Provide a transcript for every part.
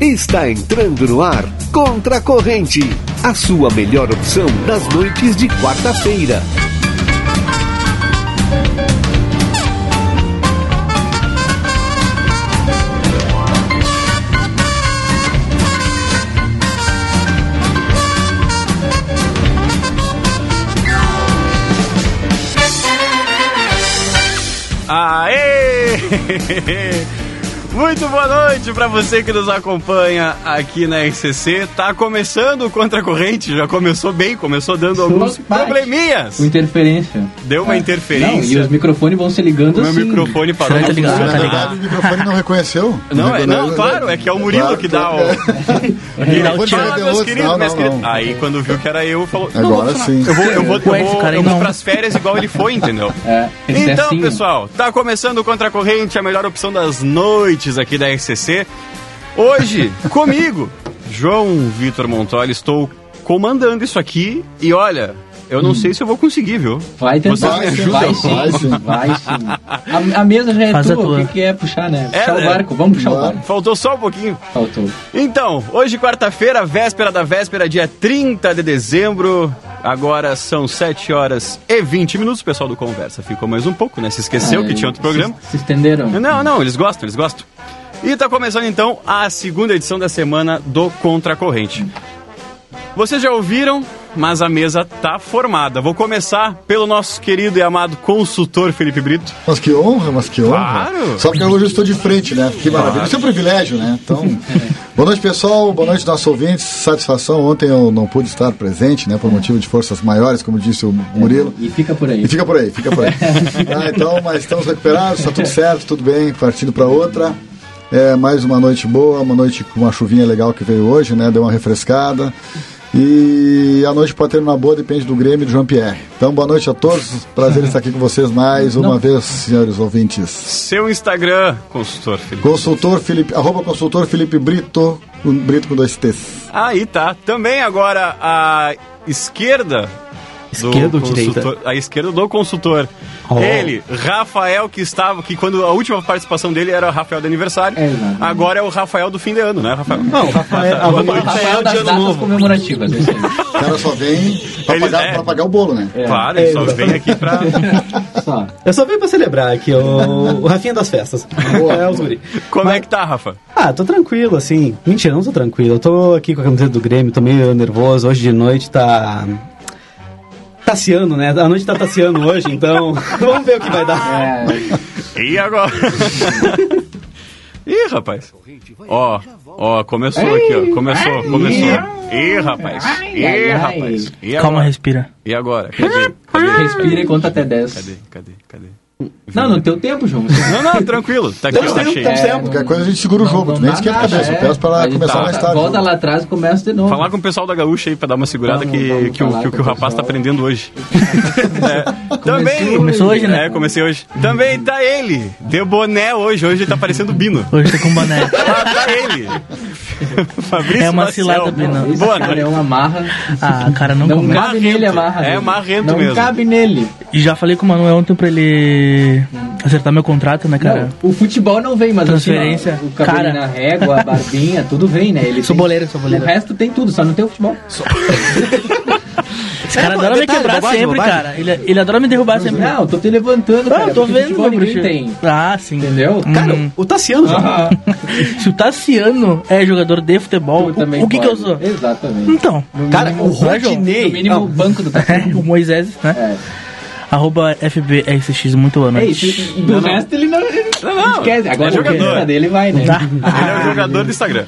Está entrando no ar Contra a Corrente, a sua melhor opção das noites de quarta-feira. Aê! Muito boa noite para você que nos acompanha aqui na RCC. Tá começando o Contra a Corrente, já começou bem, começou dando alguns probleminhas. Com interferência. Deu uma Não, interferência. e os microfones vão se ligando O meu assim. microfone parou Tá de ligado, tá ligado. O microfone não reconheceu? Não, é, não, claro, é que é o Murilo que dá o. Ele dá o tiro. Fala, meus queridos, não, não, queridas. não. Aí quando viu que era eu, falou. Agora não, sim. Eu vou, eu vou, eu vou, eu vou não. pras férias igual ele foi, entendeu? É, Então, assim, pessoal, tá começando o Contra a Corrente, a melhor opção das noites aqui da RCC. Hoje, comigo, João Vitor Montoli, estou comandando isso aqui e olha, eu não sei se eu vou conseguir, viu? Vai tentar. Me? Vai sim, Vai sim. vai sim. A, a mesa já é Faz tua, o que, que é puxar, né? É, Puxar né? o barco, vamos puxar o Bora. barco. Faltou só um pouquinho. Faltou. Então, hoje quarta-feira, véspera da véspera, dia 30 de dezembro. Agora são 7 horas e 20 minutos. O pessoal do Conversa ficou mais um pouco, né? Se esqueceu Ah, que tinha outro programa. Se, se estenderam. Não, não, eles gostam, eles gostam. E tá começando então a segunda edição da semana do Contra a Corrente. Vocês já ouviram, mas a mesa tá formada. Vou começar pelo nosso querido e amado consultor Felipe Brito. Mas que honra, mas que honra. Claro. Só porque hoje eu estou de frente, né? Que maravilha. Isso é um privilégio, né? Então, boa noite, pessoal. Boa noite, nossos ouvintes. Satisfação. Ontem eu não pude estar presente, né? Por motivo de forças maiores, como disse o Murilo. E fica por aí. E fica por aí, fica por aí. Ah, então, mas estamos recuperados, está tudo certo, tudo bem, partindo para outra. É, mais uma noite boa, uma noite com uma chuvinha legal que veio hoje, né? Deu uma refrescada. E a noite pode ter uma boa, depende do Grêmio e do Jean-Pierre. Então, boa noite a todos. Prazer estar aqui com vocês mais uma Não. vez, senhores ouvintes. Seu Instagram, consultor Felipe. Consultor Felipe, arroba consultor Felipe Brito, com- Brito com dois T's. Aí tá. Também agora a esquerda. Esquerda ou direita? A esquerda do consultor. Oh. Ele, Rafael, que estava. Que quando a última participação dele era o Rafael do aniversário. É, exato. agora é o Rafael do fim de ano, né, Rafael? Não, Rafael, Ah, tá. Boa noite. Rafael das datas comemorativas. é isso aí. O cara só vem para Ele- pagar, é. pra pagar o bolo, né? Claro, ele só vem aqui pra. Só. Eu só vim pra celebrar aqui o, o Rafinha das festas. é os guri. Como é que tá, Rafa? Ah, tô tranquilo, assim. Mentira, não tô tranquilo. Eu tô aqui com a camiseta do Grêmio, tô meio nervoso. Hoje de noite tá. Taciano, né? A noite tá taciano hoje, então vamos ver o que vai dar. É, E agora? Ih, rapaz. Ó, ó, começou aqui, ó. Começou, começou. Ih, rapaz. Ih, rapaz. E Calma, respira. E agora? Cadê? Cadê? respira e conta até 10. Cadê? Cadê? Cadê? Não, no teu tempo, João. Não, não, tranquilo. Tá aqui, tá tempo, cheio. tamo É, tempo. Qualquer coisa a gente segura o Não- jogo, não tu nem esquenta a cabeça. é. Eu peço para A gente começar tá- mais tarde. Volta lá atrás e começa de novo. Falar com o pessoal da Gaúcha aí pra dar uma segurada Vamos, que, vamos que, o, que, o- que o o rapaz tá aprendendo hoje. É. Também. Começou hoje, né? É, comecei hoje. Também tá ele. Deu boné hoje. Hoje ele tá parecendo Bino. Hoje tá com boné. Tá, tá ele. Fabrício É uma cilada, Bino. Boa cara noite. é uma marra. Ah, cara, não, Não cabe nele a marra. É marrento não mesmo. cabe nele. E já falei com o Manuel ontem pra ele acertar meu contrato, né, cara? Não, o futebol não vem, mas Transferência. Assim, ó, o cabelo Cara. na régua, a barbinha, tudo vem, né? Ele Sou tem- boleiro, sou boleiro. O resto tem tudo, só não tem o futebol. Esse cara É, adora me detalhe, quebrar bobagem, sempre, bobagem. cara. Ele, ele adora me derrubar sempre. Não, tô te levantando, Ah, cara. eu tô vendo, meu ninguém bruxo. tem. Ah, sim. Entendeu? Cara, Hum. o Tassiano já. Se o Tassiano é jogador de futebol, Tu o, também o que que eu sou? Exatamente. Então, Cara, o Vai, João. No Rodinei. mínimo, o Não, banco do é, o Moisés, né? É. Arroba FBRCX, muito boa É noite. isso. E do resto ele não, ele Não, não. esquece. Agora É o jogador. dele vai, né? Tá. Ele é o jogador do Instagram.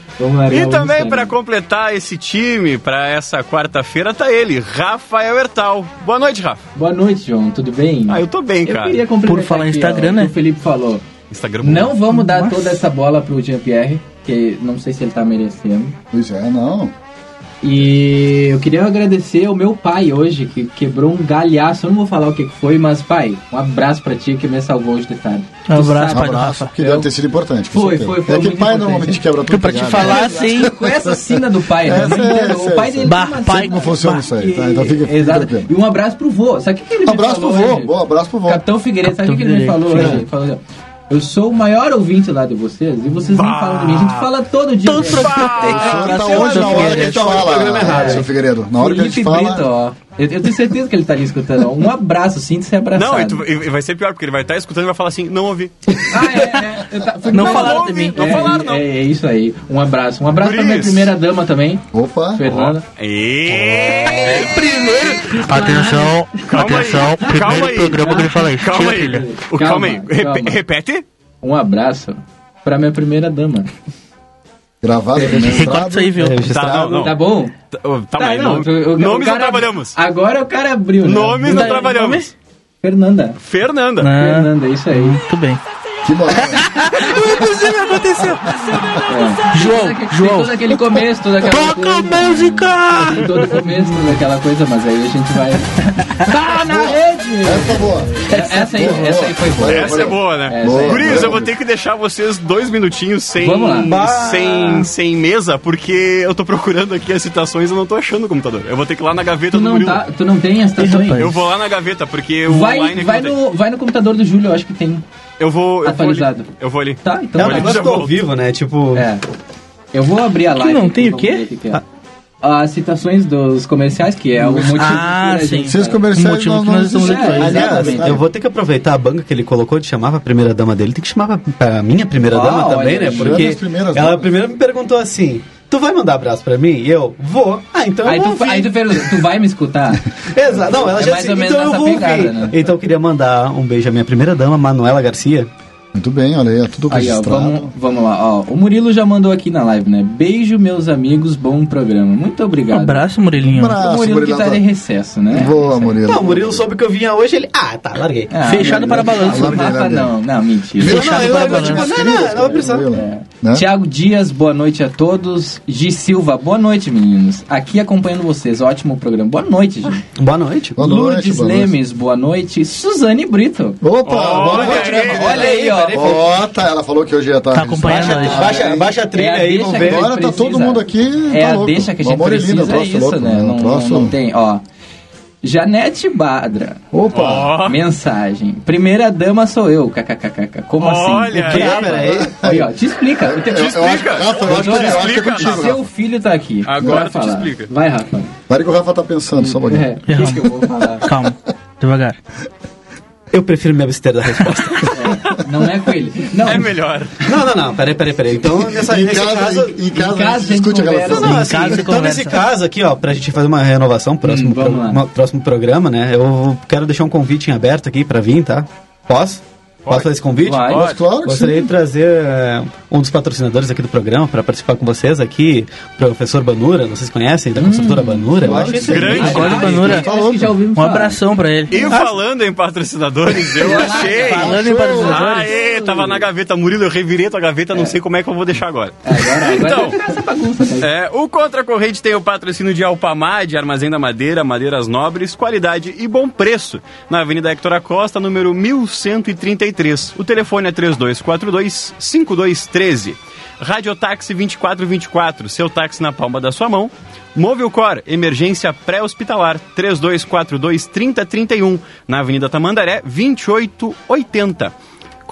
E também, para completar esse time, para essa quarta-feira, tá ele, Rafael Hertal. Boa noite, Rafa. Boa noite, João. Tudo bem? Ah, eu tô bem, Eu cara. queria Por falar em aqui, Instagram, ó, o né? que O Felipe falou. Instagram Não vamos dar Nossa. toda essa bola pro Jean-Pierre, que não sei se ele tá merecendo. Pois é, não. E eu queria agradecer ao meu pai hoje, que quebrou um galhaço. Eu não vou falar o que que foi, mas pai, um abraço pra ti que me salvou hoje de tarde. Um abraço, pai do Abraço, que deve ter sido importante. Foi, certeza. foi, foi É que muito pai normalmente quebra tudo. Pra te falar assim, Com essa sina do pai, né? É- o pai é- dele Bah, tem uma pai- Não funciona isso aí, tá? Então fica, Exato. E um abraço pro vô. Sabe o que, ele me Abraço pro falou vô, bom abraço pro vô. Capitão Figueiredo, sabe o que, ele me falou hoje? Eu sou o maior ouvinte lá de vocês e vocês nem Bah. falam de mim. A gente fala todo dia. Todo senhor tá hoje na hora que a gente o programa é fala, errado. seu Figueiredo. Na hora que a gente Felipe Brito, fala. Eu, eu tenho certeza que ele tá ali escutando. Um abraço, sinta-se abraçado. Não, e, tu- e- vai ser pior, porque ele vai estar escutando e vai falar assim, não ouvi. Ah, é, é. Eu tá- Não falaram ouvi, de mim. Não é, falaram, não. É, é isso aí. Um abraço. Um abraço pra minha primeira dama também, Opa. Fernanda. E... Primeiro... Atenção, Calma aí, atenção. calma Primeiro aí. programa que ele fala isso. Calma Tira, aí. Calma, calma, aí. Repe- calma. repete? Um abraço pra minha primeira dama. Gravado, Corta registrado. isso aí, viu? É, Tá, registrado. não, não. Tá bom? Tá, tá, mas não, nome- o- nomes não cara- trabalhamos. Agora o cara abriu, né? Nomes não Tá- trabalhamos. Fernanda. Fernanda. Ah, Fernanda, isso aí. muito bem. Que moral. É. João, Tem João. Tem todo aquele começo, toda aquela Toca coisa. música! Tem todo o começo, toda aquela coisa, mas aí a gente vai. Tá na rede! Essa é boa. Essa aí, Boa, essa aí foi boa. Essa é boa, né? É Guris, boa. eu vou ter que deixar vocês dois minutinhos sem, Vamos lá. sem, sem mesa, porque eu tô procurando aqui as citações e eu não tô achando o computador. Eu vou ter que ir lá na gaveta Tu do não, Murilo. tá, tu não tem as rapaz. Eu vou lá na gaveta, porque o Vai, online vai, no, vai no computador do Júlio, eu acho que tem. Eu vou. Eu Atualizado. Vou ali. Eu vou ali. Tá, então É um vai. negócio já do ao vivo, né? Tipo. É. Eu vou abrir a live. não aqui, tem o quê? que é. As citações dos comerciais, que é o motivo Ah, que a sim. gente Esses comerciais O motivo nós que não nós estamos aqui. É, Aliás, exatamente. eu vou ter que aproveitar a banca que ele colocou de chamar a primeira dama dele. Tem que chamar pra, pra minha primeira Ah, dama também, né? chama Porque as primeiras ela primeiro me perguntou assim: Tu vai mandar abraço pra mim? E eu, vou. Ah, então Aí eu vou tu, aí ouvir. tu pergunta, tu vai me escutar? Exato, não, ela É já mais disse, ou menos então eu vou pegada, ouvir. né? Então eu queria mandar um beijo à minha primeira dama, Manuela Garcia. Muito bem, olha aí, é tudo Aí, ó, registrado. vamos, vamos lá, ó. O Murilo já mandou aqui na live, né? Beijo, meus amigos, bom programa. Muito obrigado. Abraço, Murilinho. Abraço. O Murilo que tá Murilão. de recesso, né? Boa, Murilo. Não, o Murilo soube que eu vinha hoje, ele. Ah, tá, larguei. Ah, Fechado para balanço. Não, não, mentira. Fechado não, para balanço. tipo, não, não, não vou precisar. Murilo, É. né? Tiago Dias, boa noite a todos. Gi Silva, boa noite, meninos. Aqui acompanhando vocês, ótimo programa. Boa noite, gente. Boa noite. Boa noite, Lourdes boa noite. Lemes, boa noite. Suzane Brito. Opa, boa noite, olha aí, ó. Ó, tá, ela falou que hoje ia estar Tá acompanhando a gente. Baixa, baixa a trilha É a aí, vamos ver. a Agora tá todo mundo aqui. É tá a louco. deixa que a gente morelina, precisa, é isso, louco, né? Não, troço- não, não tem, ó. Janete Badra. Opa, Ó, Mensagem. Primeira dama sou eu. KKKK. Como Olha assim? aí. Peraí. Aí, ó, te explica. Eu te- eu explica. Rafa, eu acho, que, eu acho que é Explica, contigo. Rafa. Seu Rafa. filho tá aqui. Agora tu te explica. Vai, Rafa. Para que o Rafa tá pensando, só um pouquinho. É, o que, que eu vou falar? Calma, devagar. Eu prefiro me abster da resposta. Não é com ele. Não, é melhor. não, não, não, peraí, peraí, peraí. Então, nessa, Em nesse casa, caso. em, em casa, discute a conversa. relação. Não, Em assim, casa então conversa. nesse caso aqui, ó, pra gente fazer uma renovação, próximo, Hum, pro- uma- próximo programa, né? Eu quero deixar um convite em aberto aqui pra vir, tá? Posso? Posso fazer esse convite? Vai. Mas claro Gostaria sim. de trazer é, um dos patrocinadores aqui do programa para participar com vocês aqui, o professor Banura, vocês conhecem, da construtora Banura? Eu claro acho que sim. excelente. Grande. Olha, Banura. Ouvimos Um falar. abração pra ele. E falando em patrocinadores, eu achei. Falando em patrocinadores. Aê, tava na gaveta. Murilo, eu revirei tua gaveta, não sei como é que eu vou deixar agora. Agora, agora Então. essa bagunça. Né? É, o Contra Corrente tem o patrocínio de Alpamad, Armazém da Madeira, madeiras nobres, qualidade e bom preço. Na Avenida Hector Acosta, número 1133. O telefone é 3242-5213. Radiotáxi 2424, seu táxi na palma da sua mão. Movilcor, emergência pré-hospitalar, 3242-3031, na Avenida Tamandaré, 2880.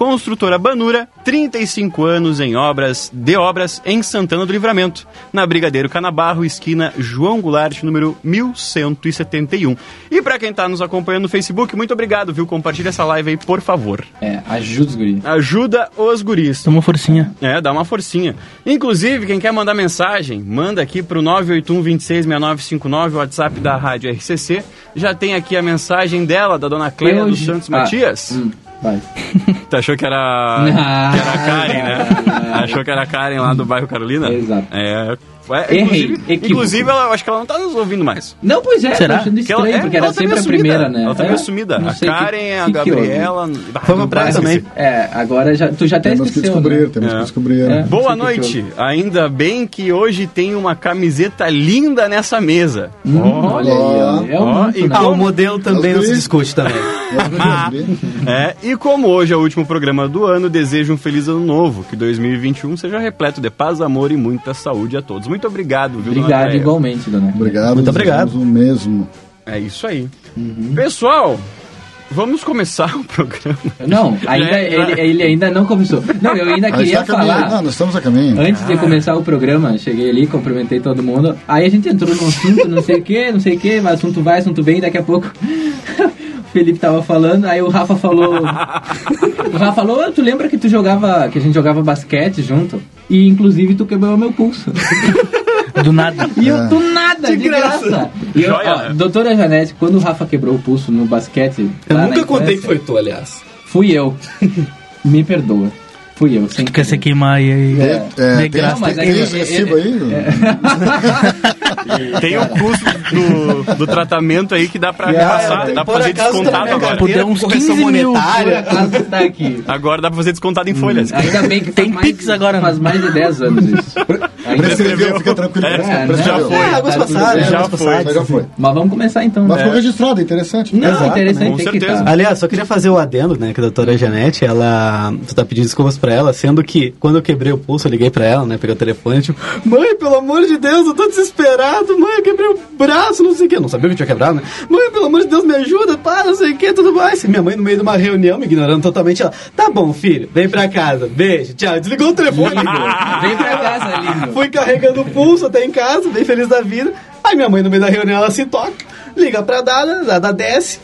Construtora Banura, 35 anos em obras de obras em Santana do Livramento, na Brigadeiro Canabarro, esquina João Goulart, número 1171. E para quem tá nos acompanhando no Facebook, muito obrigado, viu? Compartilha essa live aí, por favor. É, ajuda os guris. Ajuda os guris. Toma uma forcinha. É, dá uma forcinha. Inclusive, quem quer mandar mensagem, manda aqui pro 981-266959, o WhatsApp da Rádio RCC. Já tem aqui a mensagem dela, da dona Cléia dos Santos Ah, Matias. hum, vai. Tu achou que era, Ah, que era a Karen, né? ah. achou que era a Karen lá do bairro Carolina? Exato. É. é, Errei, inclusive, inclusive ela, eu acho que ela não tá nos ouvindo mais. Não, pois é, Será? tô achando Porque ela- estranho, é, porque era ela tá sempre a sumida. primeira, né? Ela tá É, meio sumida. não A sei que- Karen, a que que. Gabriela. Foi uma praia também. É, agora já, tu já até Temos que esqueceu, descobrir, né? temos É. que descobrir. É. né? Boa que noite. Ainda bem que hoje tem uma camiseta linda nessa mesa. Hum, olha aí, ó. É o Ó, muito, e né? Ah, o modelo também não se discute também. É, e como hoje é o último programa do ano, desejo um feliz ano novo. Que 2021 seja repleto de paz, amor e muita saúde a todos. Muito obrigado, viu, dona Obrigado Cleia? igualmente, dona. Obrigado. Muito obrigado. O mesmo. É isso aí. Uhum. Pessoal, Vamos começar o programa. Não, ainda, É, ele, ele ainda não começou. Não, eu ainda A gente queria falar. Não, nós estamos a caminho. Antes de começar o programa, cheguei ali, cumprimentei todo mundo. Aí a gente entrou no assunto, não sei o que, não sei o que, mas assunto vai, assunto vem, daqui a pouco Felipe tava falando, aí o Rafa falou. o Rafa falou, "Ah, tu lembra que tu jogava. que a gente jogava basquete junto? E inclusive tu quebrou meu pulso. Do nada. E eu do nada, de, graça. E eu, Joia, ó, né? doutora Janete, quando o Rafa quebrou o pulso no basquete. Eu nunca contei que foi tu, aliás. Fui eu. Me perdoa. Fui eu, sem Tu quer se queimar aí. É, De é, tem, graça. mas tem, aí? Tem o custo do, do tratamento aí que dá pra Yeah, repassar, tem- dá pra por fazer tá descontado agora. Carteira uns com correção 15 mil. Por monetária. acaso tá aqui. Agora dá pra fazer descontado em folhas. Ainda bem que Tem Pix agora, né? Faz mais de 10 anos isso. Prescreveu, fica tranquilo. É, prescreveu. já não, foi. É, águas tá bem. Já foi. Mas já foi. Mas vamos começar então. Mas né? ficou registrado, é interessante. Não, Exato, interessante. com certeza. Que tá. Aliás, só queria fazer o adendo, né, que a doutora Janete, ela... Tu tá pedindo desculpas pra ela, sendo que quando eu quebrei o pulso, eu liguei pra ela, né, peguei o telefone, tipo... Mãe, pelo amor de Deus, eu tô desesperado, mãe, eu quebrei o braço, não sei o que. Eu não sabia que tinha quebrado, né? Mãe, pelo amor de Deus, me ajuda, pá, não sei o que, tudo mais. E minha mãe, no meio de uma reunião, me ignorando totalmente, ela... Tá bom, filho, vem pra casa, beijo, tchau. Desligou o telefone, Vem pra casa, lindo. Fui carregando o pulso até em casa, bem feliz da vida. Aí minha mãe, no meio da reunião, ela se toca, liga pra Dada, Dada desce,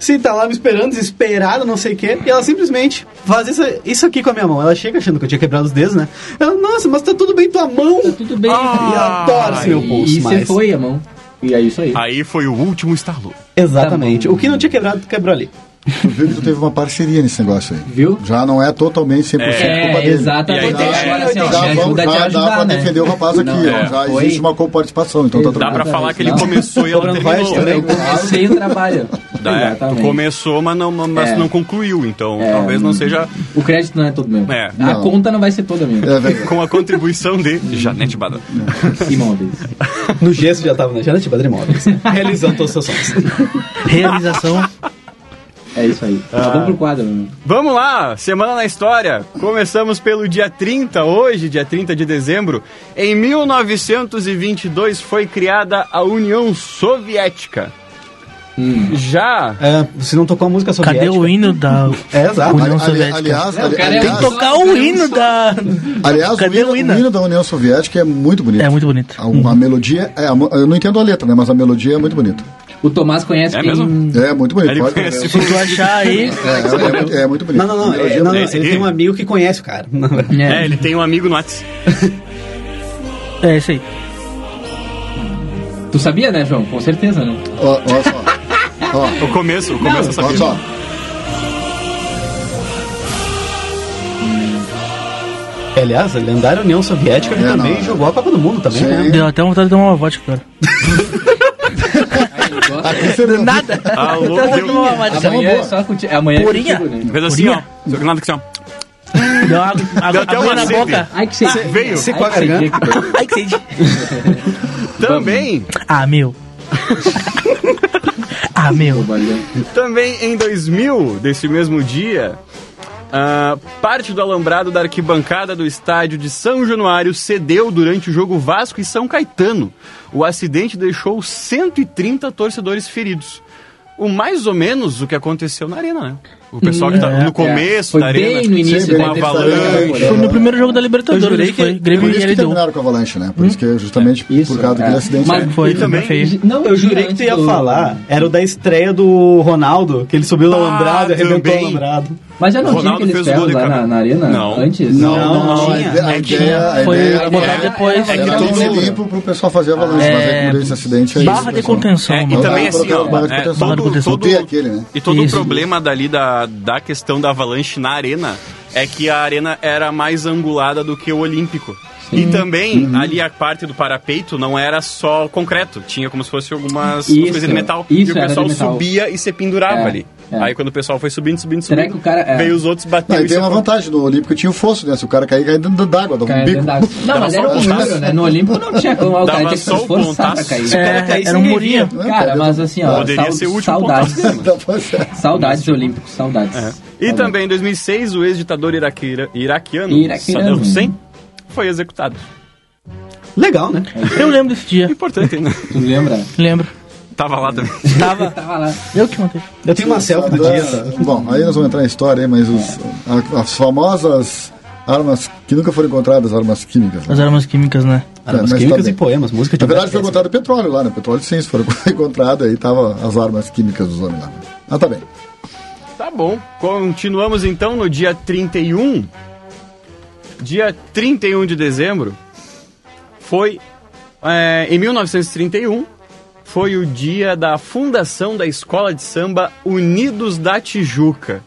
se tá lá me esperando, desesperada, não sei o quê, e ela simplesmente faz isso, isso aqui com a minha mão. Ela chega achando que eu tinha quebrado os dedos, né? Ela, nossa, mas tá tudo bem tua mão. Tá tudo bem. E ela torce meu pulso, E você foi a mão. E é isso aí. Aí foi o último estalô. Exatamente. Tá o que não tinha quebrado, quebrou ali. Tu viu que tu teve uma parceria nesse negócio aí. Viu? Já não é totalmente 100% culpa É, dele. exatamente. Agora assim, ó, Já, vamos, dá pra né? defender o rapaz aqui. Não, ó. é, já foi- existe uma coparticipação, então tá. Dá pra falar que ele começou e ela terminou. também. Eu comecei o trabalho. Dá, é, tu Exatamente. começou, mas não, mas É. não concluiu, então É. talvez não seja O crédito não é todo meu. É. A Não. conta não vai ser toda minha. É com a contribuição de Janete Badal. Imóveis. No gesso já tava na Janete Badre Imóveis, realizando todos os seus sonhos. Realização. É isso aí. Mas vamos pro quadro. né? Vamos lá, Semana na História. Começamos pelo dia 30, hoje, dia 30 de dezembro. Em 1922 foi criada a União Soviética. Já É, se não tocou a música soviética... Cadê o hino da É, exato. União Ali- Soviética? aliás, Não, ali- aliás, Tem que tocar o hino da. aliás, Cadê o, hino, o hino da União Soviética é muito bonito. É muito bonito. A, a melodia, é, eu não entendo a letra, né? Mas a melodia é muito bonita. O Tomás conhece É quem... mesmo? É muito bonito. Ele pode conhece ver. Se tu achar aí. É, é, é muito- é muito bonito. Não, não, não. É- não, não, esse ele aqui? tem um amigo que conhece o cara. É, ele tem um amigo no WhatsApp. É isso aí. Tu sabia, né, João? Com certeza, né? Ó só. Ó, O começo, o começo eu ó sabia. só. Aliás, a lendária União Soviética que É, também não. jogou a Copa do Mundo também, Sim. né? Deu até vontade de tomar uma vodka gosta. Aqui você vê. Nada. Alô, Até vontade de deu- tomar uma vodka. Amanhã é só contigo. Amanhã é Purinha. contigo, né? Fez assim, ó. Só que nada que assim, ó. Deu água, água, Deu até água uma na sede. boca. Ai, que você... Veio. Secou a garganta. Ai, que sede. Também, Ah, meu. ah, meu. também em 2000, desse mesmo dia, ah, parte do alambrado da arquibancada do estádio de São Januário cedeu durante o jogo Vasco e São Caetano. O acidente deixou 130 torcedores feridos. O mais ou menos o que aconteceu na arena, né? O pessoal que tá no começo Foi da arena. bem no início Sim, da bem avalanche. Foi no primeiro jogo da Libertadores. Eu jurei que- foi Grêmio Por isso que terminaram com a Avalanche, né? Por isso que justamente Isso, por causa daquele é. acidente. Mas- né? Foi, E também- foi. Não, Eu jurei que tu ia falar, era o da estreia do Ronaldo, que ele subiu no Ah, alambrado e arrebentou o alambrado. Mas já não Ronaldo tinha aqueles fez o gol ferros lá na, na arena Não. antes? Não, Não, não, a tinha. a É que ideia, a Foi ideia botar- depois. é que era todo- limpo pro pessoal fazer avalanche, mas aí como deu esse acidente aí. Barra de contenção, É, e também Barra assim, ó, de contenção. é, Barra de todo, contenção. todo, Tem aquele, né? e todo o problema dali da, da questão da avalanche na arena é que a arena era mais angulada do que o olímpico. E também, Uhum. ali a parte do parapeito não era só concreto, tinha como se fosse algumas Isso, coisas de metal. isso e o pessoal subia e se pendurava É, ali. É. Aí quando o pessoal foi subindo, subindo, Será subindo, que o cara- é. veio os outros, Não, bateu e tem se uma vantagem, no Olímpico tinha o fosso, né? Se o cara cair, cai dentro da água, dá um Cara, bico. Não, Dava mas era o um muro, né? No Olímpico não tinha como. O Dava cara tinha que só se o esforçar pra cair. É, era um murinho. Cara, mas assim, ó, Poderia ser o último saudades. Pra ser. Saudades olímpicos, saudades. E Saudades. também em 2006, o ex-ditador iraquiano, Iraquiano. Saddam Hussein, foi executado. Legal, né? Eu lembro desse dia. Importante, né? Tu lembra? Lembro. Tava lá também. Tava. Tava lá. Eu que montei. Eu tenho uma selfie do dia. Bom, aí nós vamos entrar na história aí, mas os- a- as famosas armas que nunca foram encontradas, armas químicas. né? As armas químicas, né? Armas mas químicas tá e poemas, música de Na verdade, foi encontrado petróleo lá, né? Petróleo sim, foram encontrado aí, tava as armas químicas dos homens lá. Ah, tá bem. Tá bom. Continuamos então no dia 31. Dia 31 de dezembro foi é, em 1931 foi o dia da fundação da escola de samba Unidos da Tijuca.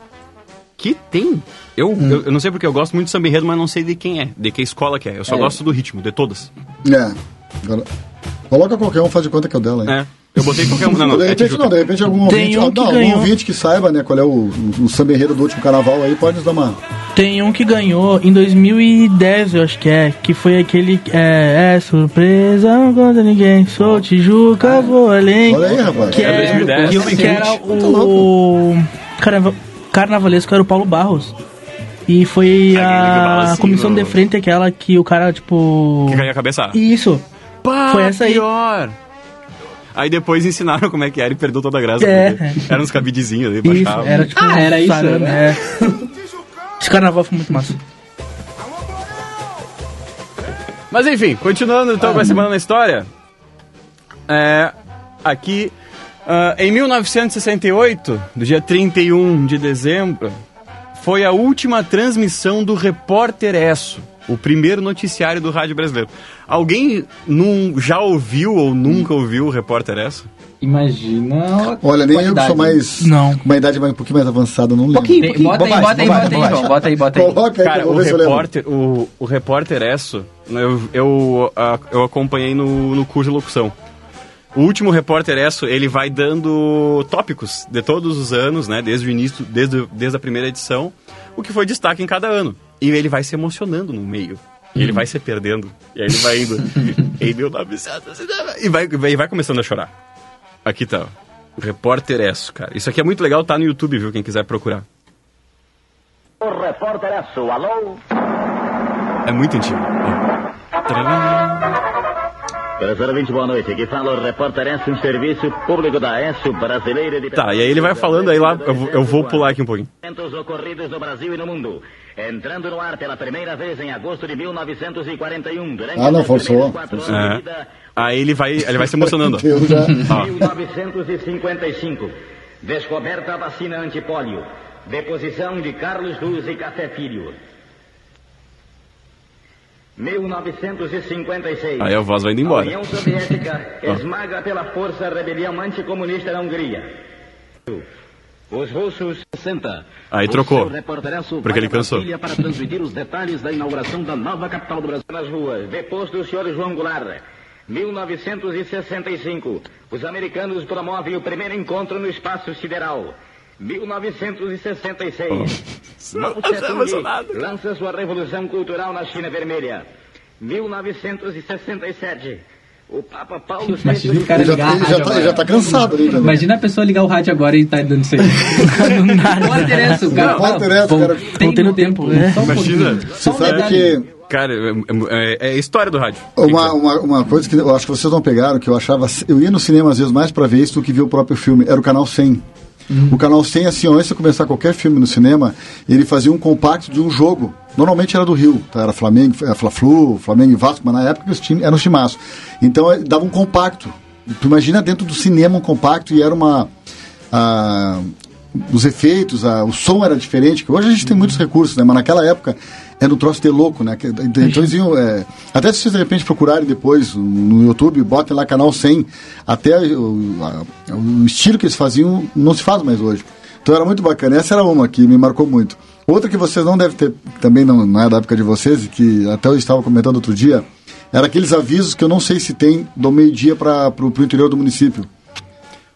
Que tem. Eu, eu, eu não sei porque eu gosto muito de samba enredo, mas não sei de quem é, de que escola que é. Eu só É. gosto do ritmo, de todas. É. Coloca qualquer um, faz de conta que é o dela, hein? É. Eu botei qualquer um. Não, não, de é repente, Tijuca. não, de repente algum Tem ouvinte, um ah, que não, algum ganhou. ouvinte que saiba, né, qual é o, o, o samba do último carnaval aí, pode nos dar uma. Tem um que ganhou em 2010, eu acho que é, que foi aquele. É, é surpresa, não conta ninguém. Sou Tijuca, vou além. Olha aí, rapaz. Que, É é, 2010. que, que era Muito o. Carnaval, carnavalesco era o Paulo Barros. E foi que fala a assim, comissão de frente, aquela que o cara, tipo. Que caiu a cabeça. Isso. Pá, Foi essa aí. pior. Aí depois ensinaram como é que era e perdeu toda a graça. É. porque Eram uns cabidezinhos ali, Isso, baixava. era tipo. Ah, era isso, sarana, né? é. Esse carnaval foi muito massa. Mas enfim, continuando então com a semana na história. É, aqui, ah, em 1968, do dia 31 de dezembro, foi a última transmissão do Repórter Esso, o primeiro noticiário do rádio brasileiro. Alguém num, já ouviu ou nunca ouviu o Repórter Esso? Imagina. a Olha, nem eu que sou mais. Não. Com uma idade mais, um pouquinho mais avançada, não lembro. Pouquinho. Tem- bota aí, Bobagem, bota aí, bobagem, bota aí. Bota aí, bota aí. Coloca aí, Cara, eu o eu repórter, o, o repórter Esso, eu, eu, ah, eu acompanhei no, no curso de locução. O último repórter Esso, ele vai dando tópicos de todos os anos, né? Desde o início, desde, desde a primeira edição, o que foi destaque em cada ano. E ele vai se emocionando no meio. E ele vai se perdendo. E aí ele vai indo. em 1900. E vai, e vai começando a chorar. Aqui tá. repórter Esso, cara. Isso aqui é muito legal, tá no YouTube, viu? Quem quiser procurar. O repórter Esso, alô? É muito antigo. Professor boa noite. Aqui fala o repórter Esso, um serviço público da Esso brasileira de... Tá, e aí ele vai falando aí lá, eu vou, eu vou pular aqui um pouquinho. Ocorridos no Brasil e no mundo. Entrando no ar pela primeira vez em agosto de 1941. Durante Ah, não, forçou. de É. vida, Aí ele vai, ele vai se emocionando. já. Ó. 1955. Descoberta da vacina antipólio. Deposição de Carlos Luz e Café Filho. 1956. Aí a voz vai indo embora. A União Soviética esmaga pela força a rebelião anticomunista na Hungria. Os russos 60. Aí trocou, porque ele cansou. Para transmitir os detalhes da inauguração da nova capital do Brasil nas ruas. Depois do senhor João Goulart. 1965. Os americanos promovem o primeiro encontro no espaço sideral. 1966. Mao Nossa, Tse-tung lança sua revolução cultural na China Vermelha. 1967. O Papa Paulo Imagina o cara Ele já, ligar a ele já, rádio tá, já tá cansado ali também. Imagina a pessoa ligar o rádio agora e tá dando isso aí. Do nada. Repórter Esso, o cara. Fala, Esso, cara. Voltei no tempo. tempo, é. Só Imagina. Só um sabe que Cara, é, é- é história do rádio. uma, uma, uma coisa que eu acho que vocês não pegaram, que eu achava. Eu ia no cinema às vezes mais pra ver isso do que ver o próprio filme, era o canal 100. O canal 100, assim, antes de começar qualquer filme no cinema, ele fazia um compacto de um jogo. Normalmente era do Rio, tá? era Flamengo, era Fla-Flu, Flamengo e Vasco, mas na época os times eram timaço. Então ele dava um compacto. Tu imagina dentro do cinema um compacto e era uma. ah, os efeitos, ah, o som era diferente. que Hoje a gente tem muitos recursos, né? Mas naquela época era um troço de louco, né? Então eles iam. é, até se vocês de repente procurarem depois no YouTube, botem lá canal 100, até o, a- o estilo que eles faziam não se faz mais hoje. Então era muito bacana. Essa era uma que me marcou muito. Outra que vocês não devem ter, também não, não é da época de vocês, e que até eu estava comentando outro dia, era aqueles avisos que eu não sei se tem do meio-dia para o interior do município.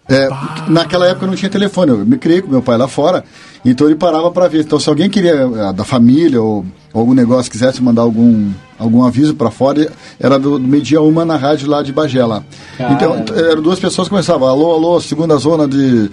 É, naquela época eu não tinha telefone, eu me criei com meu pai lá fora, então ele parava para ver. Então, se alguém queria, eh, da família ou, ou algum negócio, quisesse mandar algum, algum aviso para fora, era do, do meio-dia uma na rádio lá de Bagé lá. Então, eram duas pessoas que começavam, alô, alô, segunda zona de.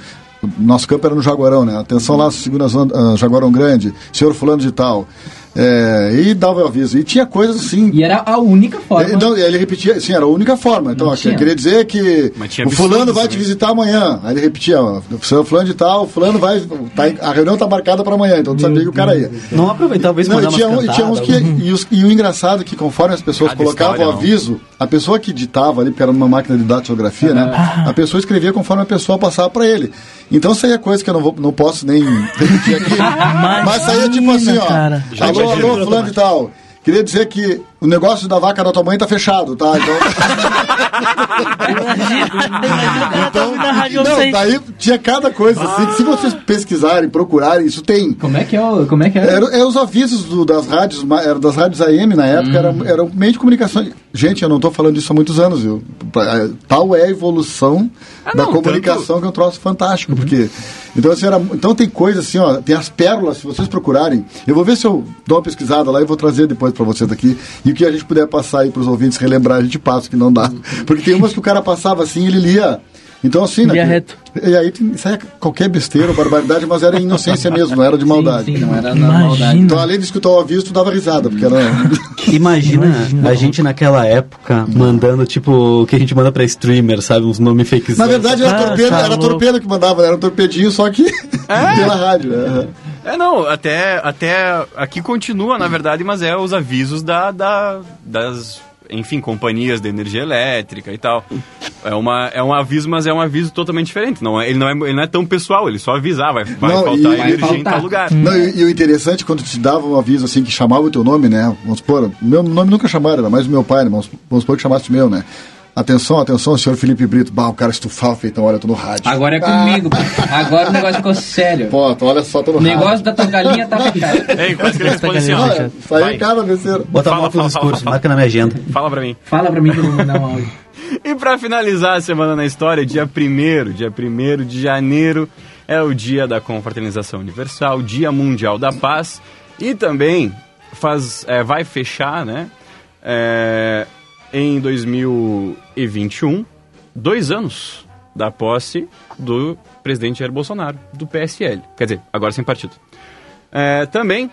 Nosso campo era no Jaguarão, né? Atenção lá, segunda zona, ah, Jaguarão Grande, senhor fulano de tal. É, e dava o aviso. E tinha coisas assim. E era a única forma. Ele, não, ele repetia, sim, era a única forma. Então, Não tinha. queria dizer que o fulano vai te visitar amanhã. Aí ele repetia, ó, o seu fulano de tal, o fulano vai. Tá, a reunião tá marcada para amanhã, então tu sabia que o cara ia. Não aproveitava isso Não, e tinha, um- e tinha uns que. E, os- e o engraçado é que conforme as pessoas Cada colocavam história, o não. aviso, a pessoa que ditava ali, porque era numa máquina de datilografia, né? A pessoa escrevia conforme a pessoa passava para ele. Então saía coisa que eu não, vou, não posso nem repetir aqui. mas saía tipo assim, ó. cara. Já Alô, alô, fulano e tal. Queria dizer que o negócio da vaca da tua mãe tá fechado, tá? Então. Então, na rádio Não, vocês. daí tinha cada coisa assim, que se vocês pesquisarem, procurarem, isso tem. Como é que é o. Como é que é? Era, é os avisos do- das rádios, das rádios AM na época, era, era um meio de comunicação. Gente, eu não estou falando disso há muitos anos, viu? Pa- Tal é a evolução da não, comunicação que é um troço fantástico, porque então assim, era, então tem coisas assim, ó, tem as pérolas, se vocês procurarem. Eu vou ver se eu dou uma pesquisada lá e vou trazer depois para vocês aqui. E o que a gente puder passar aí para os ouvintes relembrar, a gente passa que não dá. Porque tem umas que o cara passava assim, ele lia Então, assim, né? Reto. E aí tem- saia qualquer besteira, barbaridade, mas era inocência mesmo, não era de maldade. Sim, sim, não era Imagina. maldade. Então, além de escutar o aviso, tu dava risada, porque era. Imagina, a gente naquela época mandando, tipo, o que a gente manda pra streamer, sabe? Uns nomes fakes. Na verdade, era Ah, torpedo, tá era torpedo que mandava, né? era um torpedinho, só que pela rádio. né? É, não, até, até aqui continua, na verdade, mas é os avisos da, da- das, enfim, companhias de energia elétrica e tal. É, uma, é um aviso, mas é um aviso totalmente diferente. Não é, ele, não é, ele não é tão pessoal, ele só avisar, vai, vai Não, faltar e- energia em faltar. tal lugar. Não, e, e o interessante, quando te dava um aviso assim, que chamava o teu nome, né? Vamos supor, meu nome nunca chamaram, era mais o meu pai, né? Vamos, vamos supor que chamasse o meu, né? Atenção, atenção, senhor Felipe Brito. Bah, o cara estufava, feitão, olha, eu tô no rádio. Agora é comigo. pô. Agora o negócio ficou sério. Pô, tô- olha só, tô no O rádio. negócio da tua galinha tá fechado. Ei, quase que ele responde assim, ó. Saiu Vai. o cara, venceram. Bota Fala, a moto fala, no fala, discurso, fala. marca na minha agenda. Fala pra mim. Fala pra mim que eu vou mandar um áudio. E pra finalizar a semana na história, dia 1 dia 1 de janeiro é o dia da confraternização universal, dia mundial da paz e também faz, é, vai fechar, né, é, em 2021, dois anos da posse do presidente Jair Bolsonaro, do PSL, quer dizer, agora sem partido. É, também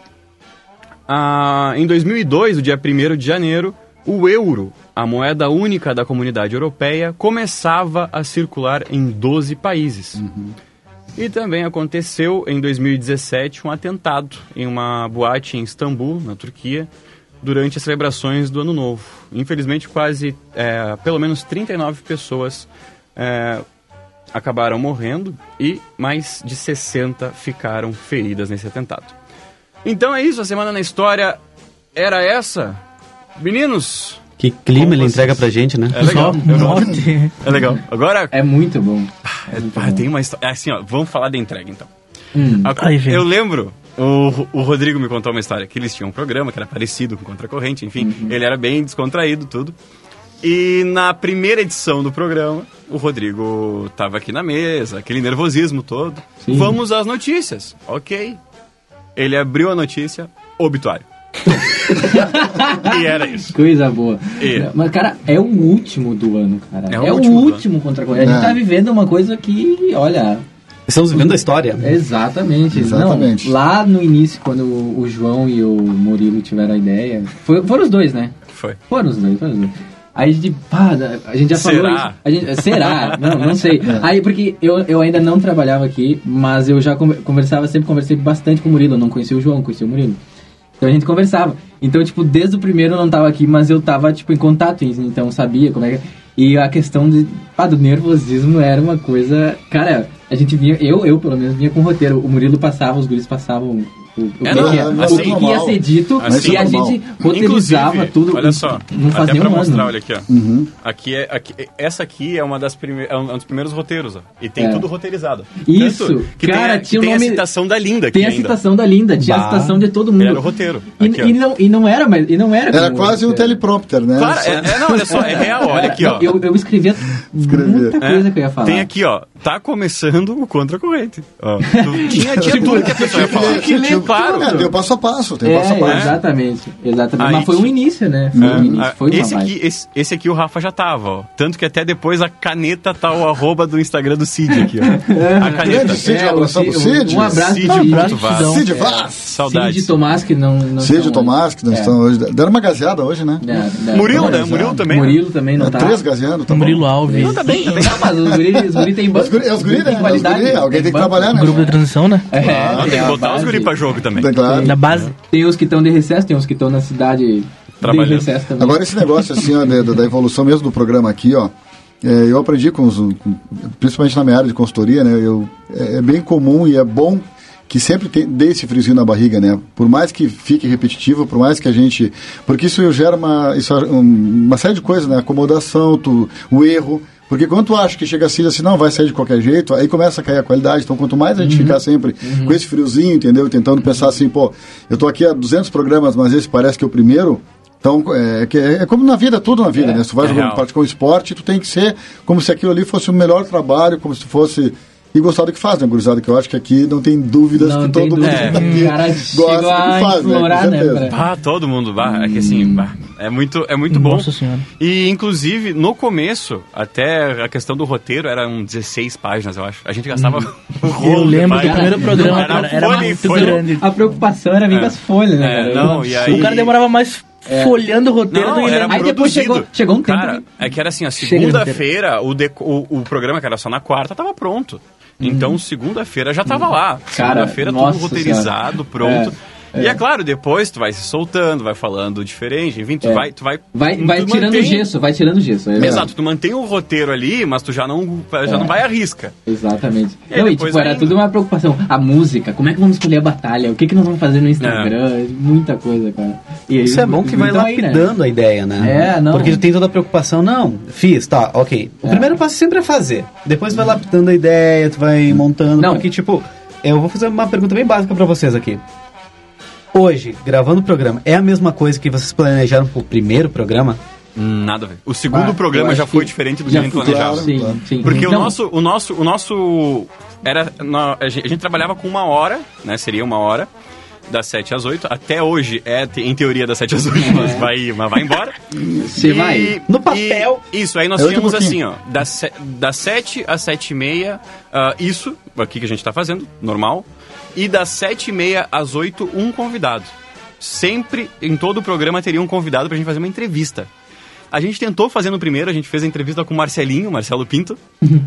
em 2002, o dia 1 de janeiro, o euro, a moeda única da comunidade europeia, começava a circular em 12 países. E também aconteceu em 2017 um atentado em uma boate em Istambul, na Turquia, durante as celebrações do Ano Novo. Infelizmente, quase, é, pelo menos 39 pessoas é, acabaram morrendo e mais de 60 ficaram feridas nesse atentado. Então é isso, a semana na história era essa. Meninos, Que clima Como ele vocês- entrega pra gente, né? é legal. Só monte. É legal. Agora, É muito bom. é, ah, tem uma história. Assim, ó, vamos falar da entrega então. Hum. A vem. eu lembro, o, o Rodrigo me contou uma história que eles tinham um programa que era parecido com Contra Corrente, enfim, ele era bem descontraído, tudo. E na primeira edição do programa, o Rodrigo tava aqui na mesa, aquele nervosismo todo. Sim. Vamos às notícias. Ok. Ele abriu a notícia, obituário. e era isso. Coisa boa. É. Mas, cara, é o último do ano, cara. É É o o último último, contra a corrente. A gente É. tá vivendo uma coisa que, olha, Estamos vivendo a história. Exatamente. Exatamente. Não, lá no início, quando o João e o Murilo tiveram a ideia, foi- foram os dois, né? Foi. Foram os dois, foram os dois. Aí a gente, pá, a gente já Será? falou isso. A gente, será? Não, não sei. Aí, porque eu, eu ainda não trabalhava aqui, mas eu já conver- conversava, sempre conversei bastante com o Murilo. Eu não conhecia o João, conhecia o Murilo. Então a gente conversava. Então, tipo, desde o primeiro eu não tava aqui, mas eu tava, tipo, em contato, então sabia como é que... E a questão de, pá, do nervosismo era uma coisa... Cara, a gente vinha, eu, eu pelo menos, vinha com roteiro. O Murilo passava, os guris passavam... O, o, É, que, não, ia, assim, o que que ia ser dito assim, e a gente roteirizava tudo. Olha só, Não até fazia pra um mostrar, ano. olha aqui, ó. Uhum. Aqui é, aqui, essa aqui é uma das prime, é um é dos primeiros roteiros, ó. E tem É. tudo roteirizado. Isso, Tanto que cara, tem, a, tinha que o tem nome- a citação da Linda aqui Tem a ainda. citação da Linda, tinha a Bah. citação de todo mundo. Era o roteiro. E, Aqui, ó. e não, e não era, mas e não era. Era quase um teleprompter, né? Claro, é, é, não, olha só, é real, olha aqui, ó. Eu, eu escrevia muita É, coisa que eu ia falar. Tem aqui, ó. Tá começando o Contra a Corrente. Tu tinha, tinha tudo que a pessoa ia falar. Que ler claro. É, tem o passo a passo, tem o É, passo a passo. exatamente. Exatamente. Aí Mas foi um início, né? Foi um início. Ah, Foi esse, aqui, esse, esse aqui o Rafa já tava, ó. Tanto que até depois a caneta tá o arroba do Instagram do Cid aqui, ó. A caneta. Grande Cid, um abração pro Cid. Um abraço Cid, pro Cid. muito vasto. Cid Vaz. Saudades. Cid Tomás, que não. não Cid Tomás, que não É. estão hoje. Deram uma gazeada hoje, né? Murilo, da- né? Murilo também. né? Murilo também não É, tá. Três gazeando, tá. Murilo Alves. Não, tá bem, tá mas os guri, os guri tem banco. Os guri, é os guri, né? Os qualidade. guri, alguém tem que trabalhar, né? Grupo de transição, né? É, tem que botar os guri pra jogo também. Tem, claro. Da base. Tem uns que estão de recesso, tem uns que estão na cidade Trabalhando. de recesso também. Agora esse negócio assim, ó, da, da evolução mesmo do programa aqui, ó. é, eu aprendi com os, com- principalmente na minha área de consultoria, né? Eu, é, é bem comum e é bom que sempre tem, dê esse friozinho na barriga, né? Por mais que fique repetitivo, por mais que a gente... Porque isso gera uma, isso, um, uma série de coisas, né? Acomodação, tu, o erro... Porque quando tu acha que chega assim, assim, não, vai sair de qualquer jeito, aí começa a cair a qualidade. Então, quanto mais a gente ficar sempre com esse friozinho, entendeu? Tentando pensar assim, pô, eu tô aqui há 200 programas, mas esse parece que é o primeiro. Então, é, é, é como na vida, tudo na vida, né? Se tu vai é jogando parte com esporte, tu tem que ser como se aquilo ali fosse o melhor trabalho, como se fosse... E gostar do que faz, né, gurizada? Que eu acho que aqui não tem dúvidas Não que tem todo mundo dúvida. que aqui O cara gosta do que a faz, né? implorar, Com né, certeza. pra- Ah, todo mundo, bah, é que assim, bah, é muito, é muito bom. Nossa Senhora. E, inclusive, no começo, até a questão do roteiro eram 16 páginas, eu acho. A gente gastava um rolo Eu lembro do primeiro programa, Era cara. Era folha em muito folha. grande. A preocupação era vir com as folhas, né? É, cara? não, e aí... O cara demorava mais folhando o roteiro do Não, era Aí depois chegou- chegou um tempo Cara, que- é que era assim, a segunda-feira, o, o, o programa que era só na quarta tava pronto. Então, segunda-feira já tava lá. Segunda-feira tudo roteirizado, pronto. É, E é claro, depois tu vai se soltando, vai falando diferente, enfim, tu É. vai... Tu vai, Vai, tu vai tirando o mantém- gesso, vai tirando o gesso. é. Exato, tu mantém o roteiro ali, mas tu já não, já não vai à risca. Exatamente. E aí Não, e tipo, era tudo uma preocupação. A música, como é que vamos escolher a batalha? O que, que nós vamos fazer no Instagram? Muita coisa, cara. E aí, Isso é bom que vai então aí, né? lapidando a ideia, né? É, não. Porque tu tem toda a preocupação, não, fiz, tá, ok. O É. primeiro passo sempre é fazer. Depois tu vai lapidando a ideia, tu vai montando. Não. Porque, tipo, eu vou fazer uma pergunta bem básica pra vocês aqui. Hoje, gravando o programa, é a mesma coisa que vocês planejaram pro primeiro programa? Hum, Nada a ver. O segundo Ah, programa já foi diferente do que a gente planejava. claro. Sim, sim. Porque o Não, nosso, o nosso, o nosso era na- a gente, a gente trabalhava com uma hora, né? Seria uma hora das 7 às 8. Até hoje é em teoria das 7 às 8, mas vai, mas vai embora. Você E- vai. No papel. e- isso, aí nós É tínhamos assim, ó, das, das 7 às 7 e meia, ah, isso, aqui que a gente tá fazendo, normal. E das 7 e meia às 8, um convidado. Sempre, em todo o programa, teria um convidado pra gente fazer uma entrevista. A gente tentou fazer no primeiro, a gente fez a entrevista com o Marcelinho, Marcelo Pinto,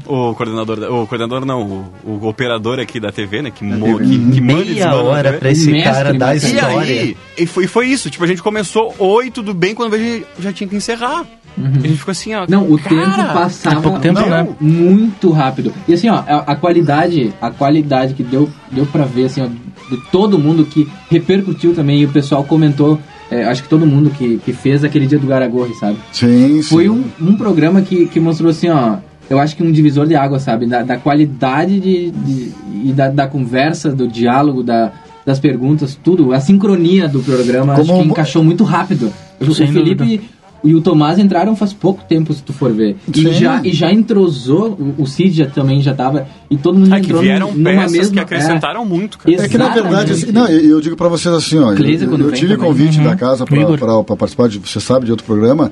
o coordenador, da- o coordenador não, o, o operador aqui da TV, né, que, mo, que, que manda e Meia hora pra esse Mestre, cara dar mestre. E história. aí, e foi, foi isso. Tipo, a gente começou, oi, tudo bem, quando veio já tinha que encerrar. A gente ficou assim, ó. Não, o cara, tempo passava pouco tempo, não, né? muito rápido. E assim, ó, a, a qualidade, a qualidade que deu, deu pra ver, assim, ó, de todo mundo que repercutiu também e o pessoal comentou, é, acho que todo mundo que, que fez aquele dia do Garagorri, sabe? Sim, sim. Foi um, um programa que, que mostrou assim, ó. Eu acho que um divisor de água, sabe? Da, da qualidade de, de- e da, da conversa, do diálogo, da, das perguntas, tudo. A sincronia do programa, acho Como que um- encaixou muito rápido. O, Sem Felipe. E o Tomás entraram faz pouco tempo, se tu for ver. E Sim. já, e já entrosou, o, o Cid já, também já tava, e todo mundo que entrou vieram numa peças mesma... que acrescentaram muito, cara. É que na verdade, assim, não, eu eu digo pra vocês assim, ó, eu, Cleisa, eu vem tive também. convite Uhum. da casa pra, Igor. pra, pra participar de, você sabe, de outro programa,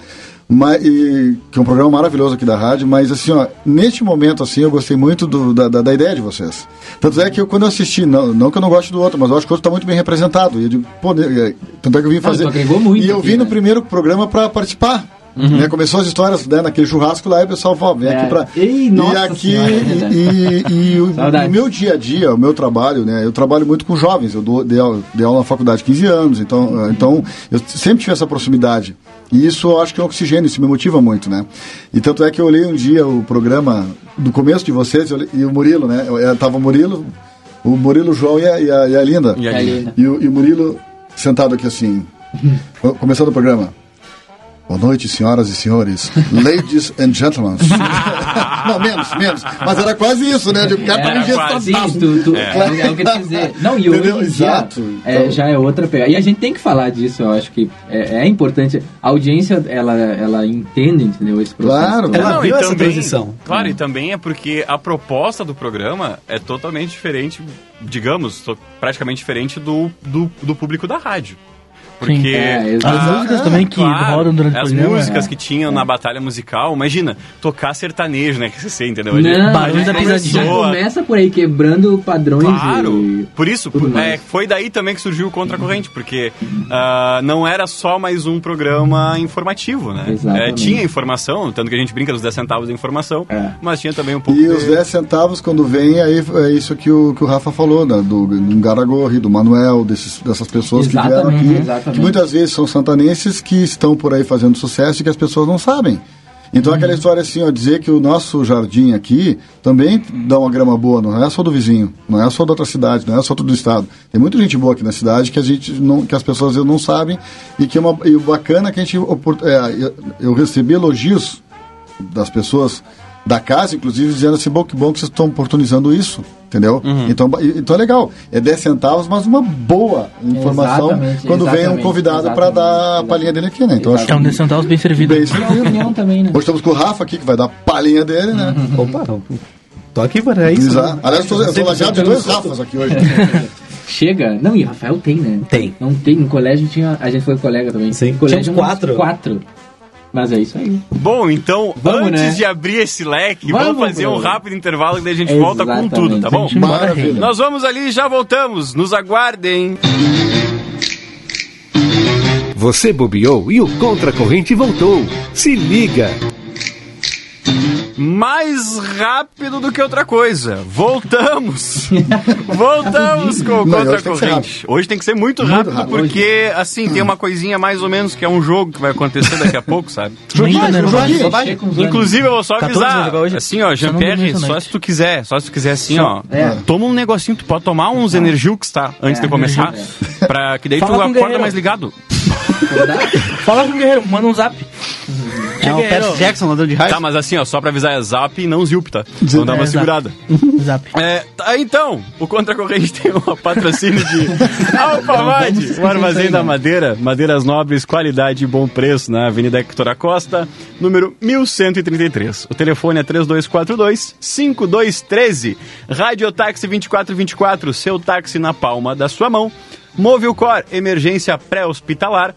mas, e, que é um programa maravilhoso aqui da rádio, mas assim, ó, neste momento, assim, eu gostei muito do- da, da, da ideia de vocês. Tanto é que eu, quando eu assisti, não, não que eu não goste do outro, mas eu acho que o outro tá muito bem representado. E eu digo, pô, né, é, tanto é que eu vim fazer. agregou muito e eu aqui, vim no né? primeiro programa pra participar. Né, começou as histórias né, naquele churrasco lá e o pessoal falou, vem É. aqui pra. Ei, e aqui, senhora, é e, e, e o, meu dia a dia, o meu trabalho, né? Eu trabalho muito com jovens, eu dou, dei, aula, dei aula na faculdade há 15 anos, então, eh, então eu sempre tive essa proximidade. E isso eu acho que é um oxigênio, isso me motiva muito, né? E tanto é que eu olhei um dia o programa do começo de vocês eu olhei- e o Murilo, né? Eu, eu, tava o Murilo, o Murilo, o João e a, e a, e a Linda. E aí, linda. E o, e o Murilo sentado aqui assim, começando o programa. Boa noite, senhoras e senhores. Ladies and gentlemen. não, menos, menos. Mas era quase isso, né? O cara Era quase isso, tu, tu, É. é. o que eu dizer. Não, e hoje dia, Exato. é, Então- já é outra pegada. E a gente tem que falar disso, eu acho que é, é importante. A audiência, ela, ela entende, entendeu, esse processo. Claro, todo. Ela Não, viu essa também- transição. Claro, e também é porque a proposta do programa é totalmente diferente, digamos, praticamente diferente do, do, do público da rádio. Porque. É, As exato. músicas também que Claro, rodam durante o as programa. músicas é. que tinham na batalha musical, imagina, tocar sertanejo, né, que você entendeu? Não, já, da já começa por aí, quebrando padrões. Claro, e- por isso, tudo por- é, foi daí também que surgiu o Contracorrente, porque ah, não era só mais um programa informativo, né? Exatamente. É, tinha informação, tanto que a gente brinca dos 10 centavos de informação, É. mas tinha também um pouco E de... os 10 centavos, quando vem, aí é isso que o, que o Rafa falou, né? do, do Garagorri, do Manuel, desses, dessas pessoas que vieram Exatamente, aqui, exatamente. Que muitas vezes são santanenses que estão por aí fazendo sucesso e que as pessoas não sabem. Então aquela história assim, ó, dizer que o nosso jardim aqui também dá uma grama boa, não é só do vizinho, não é só da outra cidade, não é só do estado. Tem muita gente boa aqui na cidade que a gente não, que as pessoas não sabem e que é uma, e o bacana é que a gente é, eu recebi elogios das pessoas da casa, inclusive, dizendo assim, bom, que bom que vocês estão oportunizando isso, entendeu? Então, ba- e- então é legal. É 10 centavos, mas uma boa informação Exatamente, quando vem um exatamente, convidado para exatamente, dar a exatamente. palhinha dele aqui, né? Então acho É um 10 centavos bem servido. bem opinião também, né? Hoje estamos com o Rafa aqui, que vai dar a palhinha dele, né? Opa, não. tô aqui para isso. Exato. né? Aliás, eu estou lajeado de dois Rafas aqui hoje. Chega. Não, e Rafael tem, né? Tem. Não tem. No colégio tinha. A gente foi colega também. Sim. Colégio Tínhamos quatro. Quatro. Mas é isso aí. Bom, então, Vamos, antes né? de abrir esse leque, vamos, Vamos, fazer um Bruno. rápido intervalo que daí a gente volta com Exatamente. tudo, tá bom? Maravilha. Nós vamos ali e já voltamos. Nos aguardem. Você bobeou e o Contracorrente voltou. Se liga! Mais rápido do que outra coisa. Voltamos. Voltamos com o Não, hoje tem que ser Contracorrente. Hoje tem que ser muito Muito rápido, rápido. porque, assim, tem uma coisinha mais ou menos que é um jogo que vai acontecer daqui a pouco, sabe? Ainda anos. Inclusive, eu vou só 14 vai avisar, hoje? assim, ó, Jean-Pierre, só se tu quiser, só se tu quiser assim, ó, É. toma um negocinho, tu pode tomar uns Energiux, tá? Antes É, de começar, pra que daí tu Fala acorda Guerreiro. mais ligado. Fala com o Guerreiro, manda um zap. É o. Percy Jackson ladrão de raio. Tá, mas assim, ó, só pra avisar, é zap e não zilp, tá? Então dá É, uma zap. segurada. Zap. É, tá, então, o Contracorrente tem um patrocínio de Alpamade, um armazém da madeira, madeiras nobres, qualidade e bom preço, na Avenida Hector Acosta, número 1133. O telefone é 3242-5213. Radiotáxi 2424, seu táxi na palma da sua mão. Movilcor, emergência pré-hospitalar.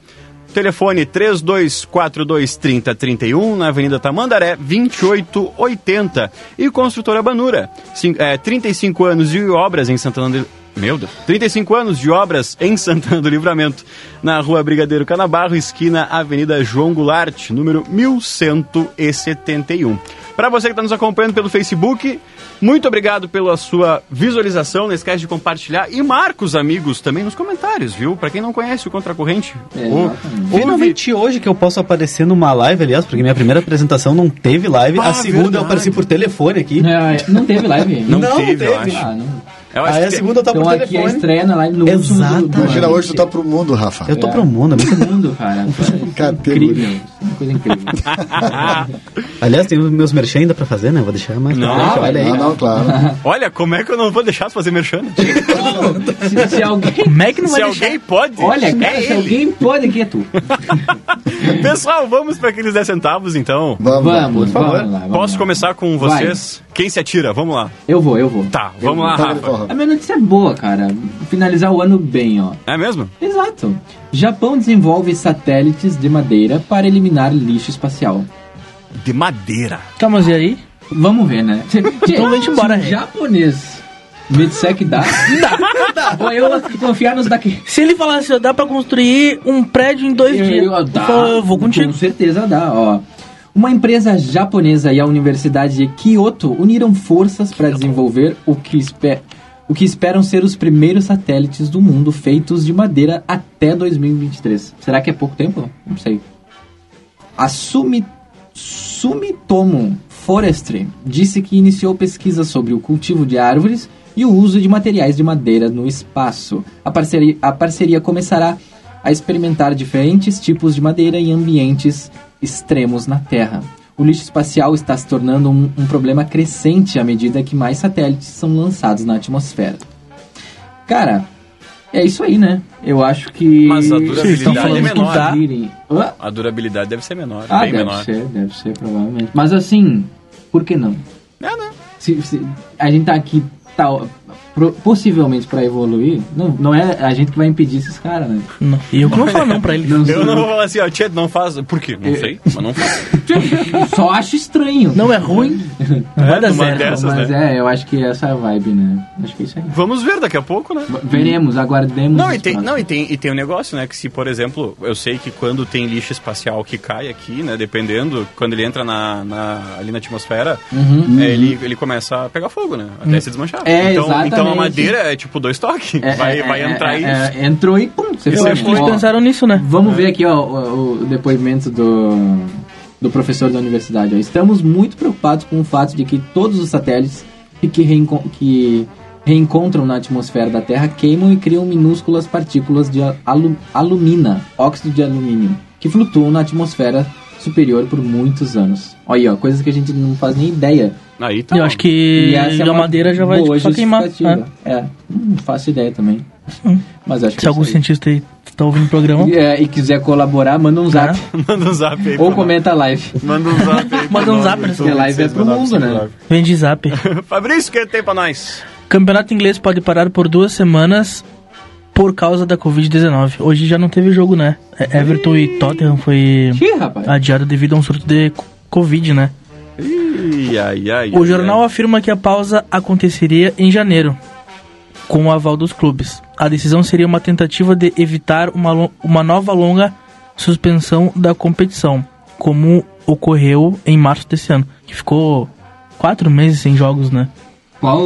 Telefone 3242-3031, na Avenida Tamandaré, 2880. E Construtora Banura, cin- é, 35 anos de obras em Santana do... Meu Deus. 35 anos de obras em Santana do Livramento, na Rua Brigadeiro Canabarro, esquina Avenida João Goulart, número 1171. Para você que está nos acompanhando pelo Facebook, muito obrigado pela sua visualização. Não esquece de compartilhar e marca os amigos também nos comentários, viu? Para quem não conhece o Contracorrente, É, ou- exatamente. ouve- Finalmente hoje que eu posso aparecer numa live, aliás, porque minha primeira apresentação não teve live. Ah, a segunda verdade. eu apareci por telefone aqui. É, não teve live? Não, Não teve, eu teve. acho. Ah, não. Eu acho Aí a que- segunda eu tava Então por aqui é a telefone. estreia na live no último do. Imagina, hoje tu tá pro mundo, Rafa. Eu tô É. pro mundo, é muito mundo, cara. Categoria. Incrível. Uma coisa incrível. Aliás, tem os meus merchan ainda pra fazer, né? Vou deixar mais pra Não, frente, olha aí. Ah, não, claro. Olha, como é que eu não vou deixar de fazer merchan? se, se alguém... Como é que não Se vai alguém deixar? pode, Olha, cara, é se ele. alguém pode aqui é tu. Pessoal, vamos para aqueles 10 centavos, então. Vamos, lá. Vamos, vamos lá. vamos Posso lá. começar com vocês? Quem se atira? Vamos lá. Eu vou, eu vou. Tá, vamos lá, Tá, Rafa. A minha notícia é boa, cara. Finalizar o ano bem, ó. É mesmo? Exato. Japão desenvolve satélites de madeira para eliminar lixo espacial. De madeira. Tá, mas e aí? Vamos ver, né? Então vem-te embora, japonês me disser que dá, dá. Ou eu confiar nos daqui. Se ele falasse, ó, dá pra construir um prédio em dois dias, Eu, eu, dá, falo, eu vou contigo. Com certeza dá, ó. Uma empresa japonesa e a Universidade de Kyoto uniram forças para desenvolver o que, espe- o que esperam ser os primeiros satélites do mundo feitos de madeira até 2023. Será que é pouco tempo? Não sei. A Sumi, Sumitomo Forestry disse que iniciou pesquisas sobre o cultivo de árvores e o uso de materiais de madeira no espaço. A parceria, a parceria começará a experimentar diferentes tipos de madeira em ambientes extremos na Terra. O lixo espacial está se tornando um, um problema crescente à medida que mais satélites são lançados na atmosfera. Cara, é isso aí, né? Eu acho que. Mas a durabilidade estão falando é menor. tá- Hã? A durabilidade deve ser menor, Ah, bem deve menor. ser, deve ser, provavelmente. Mas assim, por que não? É, né? Se, se a gente tá aqui tal, pro- possivelmente para evoluir, não, não é a gente que vai impedir esses caras, né? Não. E eu que não vou falar não pra ele. Não, Eu não vou falar assim, ó, Tchê, não faz. Por quê? Não sei, mas não faz. Só acho estranho. Não é ruim, não vai dar zero. dessas, Mas né? é, eu acho que essa é a vibe, né? Acho que é isso aí. Vamos ver daqui a pouco, né? Veremos, aguardemos. Não, e tem, não e, tem, e tem um negócio, né? Que se, por exemplo, eu sei que quando tem lixo espacial que cai aqui, né? Dependendo, quando ele entra na, na- ali na atmosfera, Uhum. é, ele, ele começa a pegar fogo, né? Até se desmanchar. É, então, então a exatamente. madeira é tipo dois toques. É, vai, é, vai é, entrar é, isso. é, entrou e pum, você Eu foi. acho que eles pensaram nisso, né? Vamos ver aqui ó, o, o depoimento do, do professor da universidade. ó. Estamos muito preocupados com o fato de que todos os satélites que, reenco- que reencontram na atmosfera da Terra queimam e criam minúsculas partículas de alu- alumina, óxido de alumínio, que flutuam na atmosfera superior por muitos anos. Olha aí, ó, coisas que a gente não faz nem ideia. Aí tá. Eu acho que essa é a uma madeira já vai tipo, só queimar. né? É, não faço ideia também. Mas acho que Se é algum aí. cientista aí tá ouvindo o programa, E, é, e quiser colaborar, manda um zap. Manda um zap aí. Ou comenta a live. Manda um zap aí. Manda um zap nessa Porque live é pro mundo, né? vende zap. Fabrício, o que tem pra nós? Campeonato inglês pode parar por duas semanas por causa da Covid-19. Hoje já não teve jogo, né? É, Everton e Tottenham foi Ih, adiado devido a um surto de co- Covid, né? Ai, ai, O jornal ai. afirma que a pausa aconteceria em janeiro, com o aval dos clubes. A decisão seria uma tentativa de evitar uma, uma nova longa suspensão da competição, como ocorreu em março desse ano, que ficou quatro meses sem jogos, né? Qual.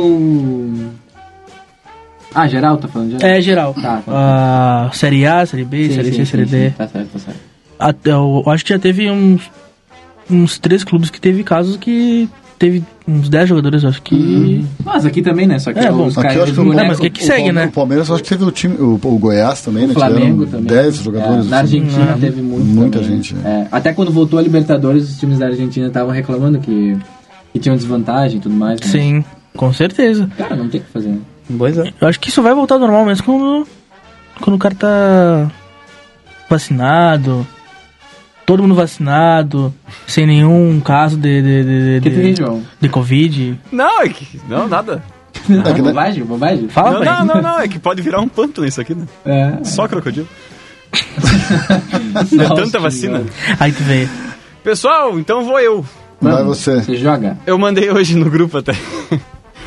Ah, geral, tá falando geral? É geral. Tá, tá. A Série A, Série B, Sim, Série sim, C, sim, Série sim. D. Tá certo, tá certo. Até, eu acho que já teve uns, uns três clubes que teve casos que teve uns 10 jogadores, eu acho que. Mas aqui também, né? Só que É, bom, os Aqui caras eu acho que o, Não, mas o que que o segue, Palme- né? O Palmeiras, eu acho que teve o time, o, o Goiás também, né? O Flamengo Tiveram também. 10 jogadores. É, na assim. Argentina Hum, teve muito muita também. gente, É, até quando voltou a Libertadores, os times da Argentina estavam reclamando que, que tinham desvantagem e tudo mais. né? Sim, com certeza. Cara, não tem o que fazer. né? Pois é. Eu acho que isso vai voltar ao normal mesmo quando, quando o cara tá vacinado, todo mundo vacinado, sem nenhum caso de, de, de, de, João? de Covid. Não, é que. Não, nada. É que, né? bobagem, bobagem? Fala, Não, não, não, não. É que pode virar um pântano isso aqui, né? É. Só crocodilo. É Nossa, tanta vacina. Aí tu vê. Pessoal, então vou eu. Vai você. Você joga? Eu mandei hoje no grupo até.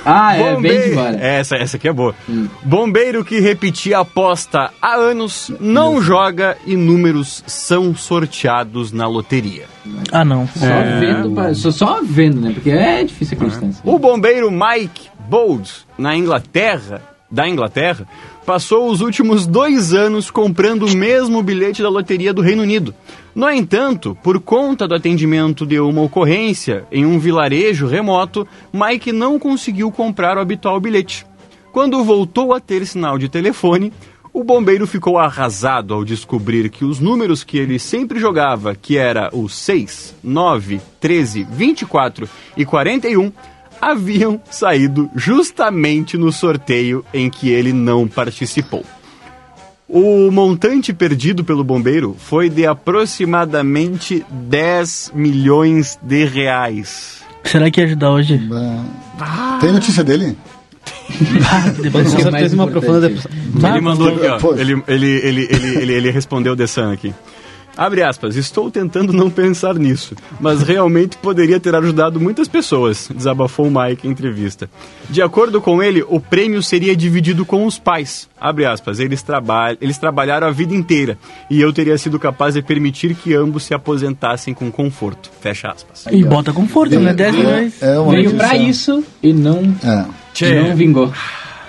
Ah, é, vem de embora. É, essa, essa aqui é boa. Hum. Bombeiro que repetia a aposta há anos não joga e números são sorteados na loteria. Ah, não. Só vendo, pra- só, só vendo, né? Porque é difícil acreditar. nisso. O bombeiro Mike Bold, na Inglaterra, da Inglaterra, passou os últimos dois anos comprando o mesmo bilhete da loteria do Reino Unido. No entanto, por conta do atendimento de uma ocorrência em um vilarejo remoto, Mike não conseguiu comprar o habitual bilhete. Quando voltou a ter sinal de telefone, o bombeiro ficou arrasado ao descobrir que os números que ele sempre jogava, que era o 6, 9, 13, 24 e 41, haviam saído justamente no sorteio em que ele não participou. O montante perdido pelo bombeiro foi de aproximadamente 10 milhões de reais. Será que ia ajudar hoje? Bah. Tem notícia dele? Depois mais certeza uma profunda depressão. Ele mandou aqui, ó. Ele, ele, ele, ele, ele, ele respondeu Dessan aqui. Abre aspas, estou tentando não pensar nisso, mas realmente poderia ter ajudado muitas pessoas, desabafou o Mike em entrevista. De acordo com ele, o prêmio seria dividido com os pais. Abre aspas, eles, traba eles trabalharam a vida inteira e eu teria sido capaz de permitir que ambos se aposentassem com conforto. Fecha aspas. E bota conforto, né? 10 milhões. É uma Veio pra isso e não, É. E não vingou.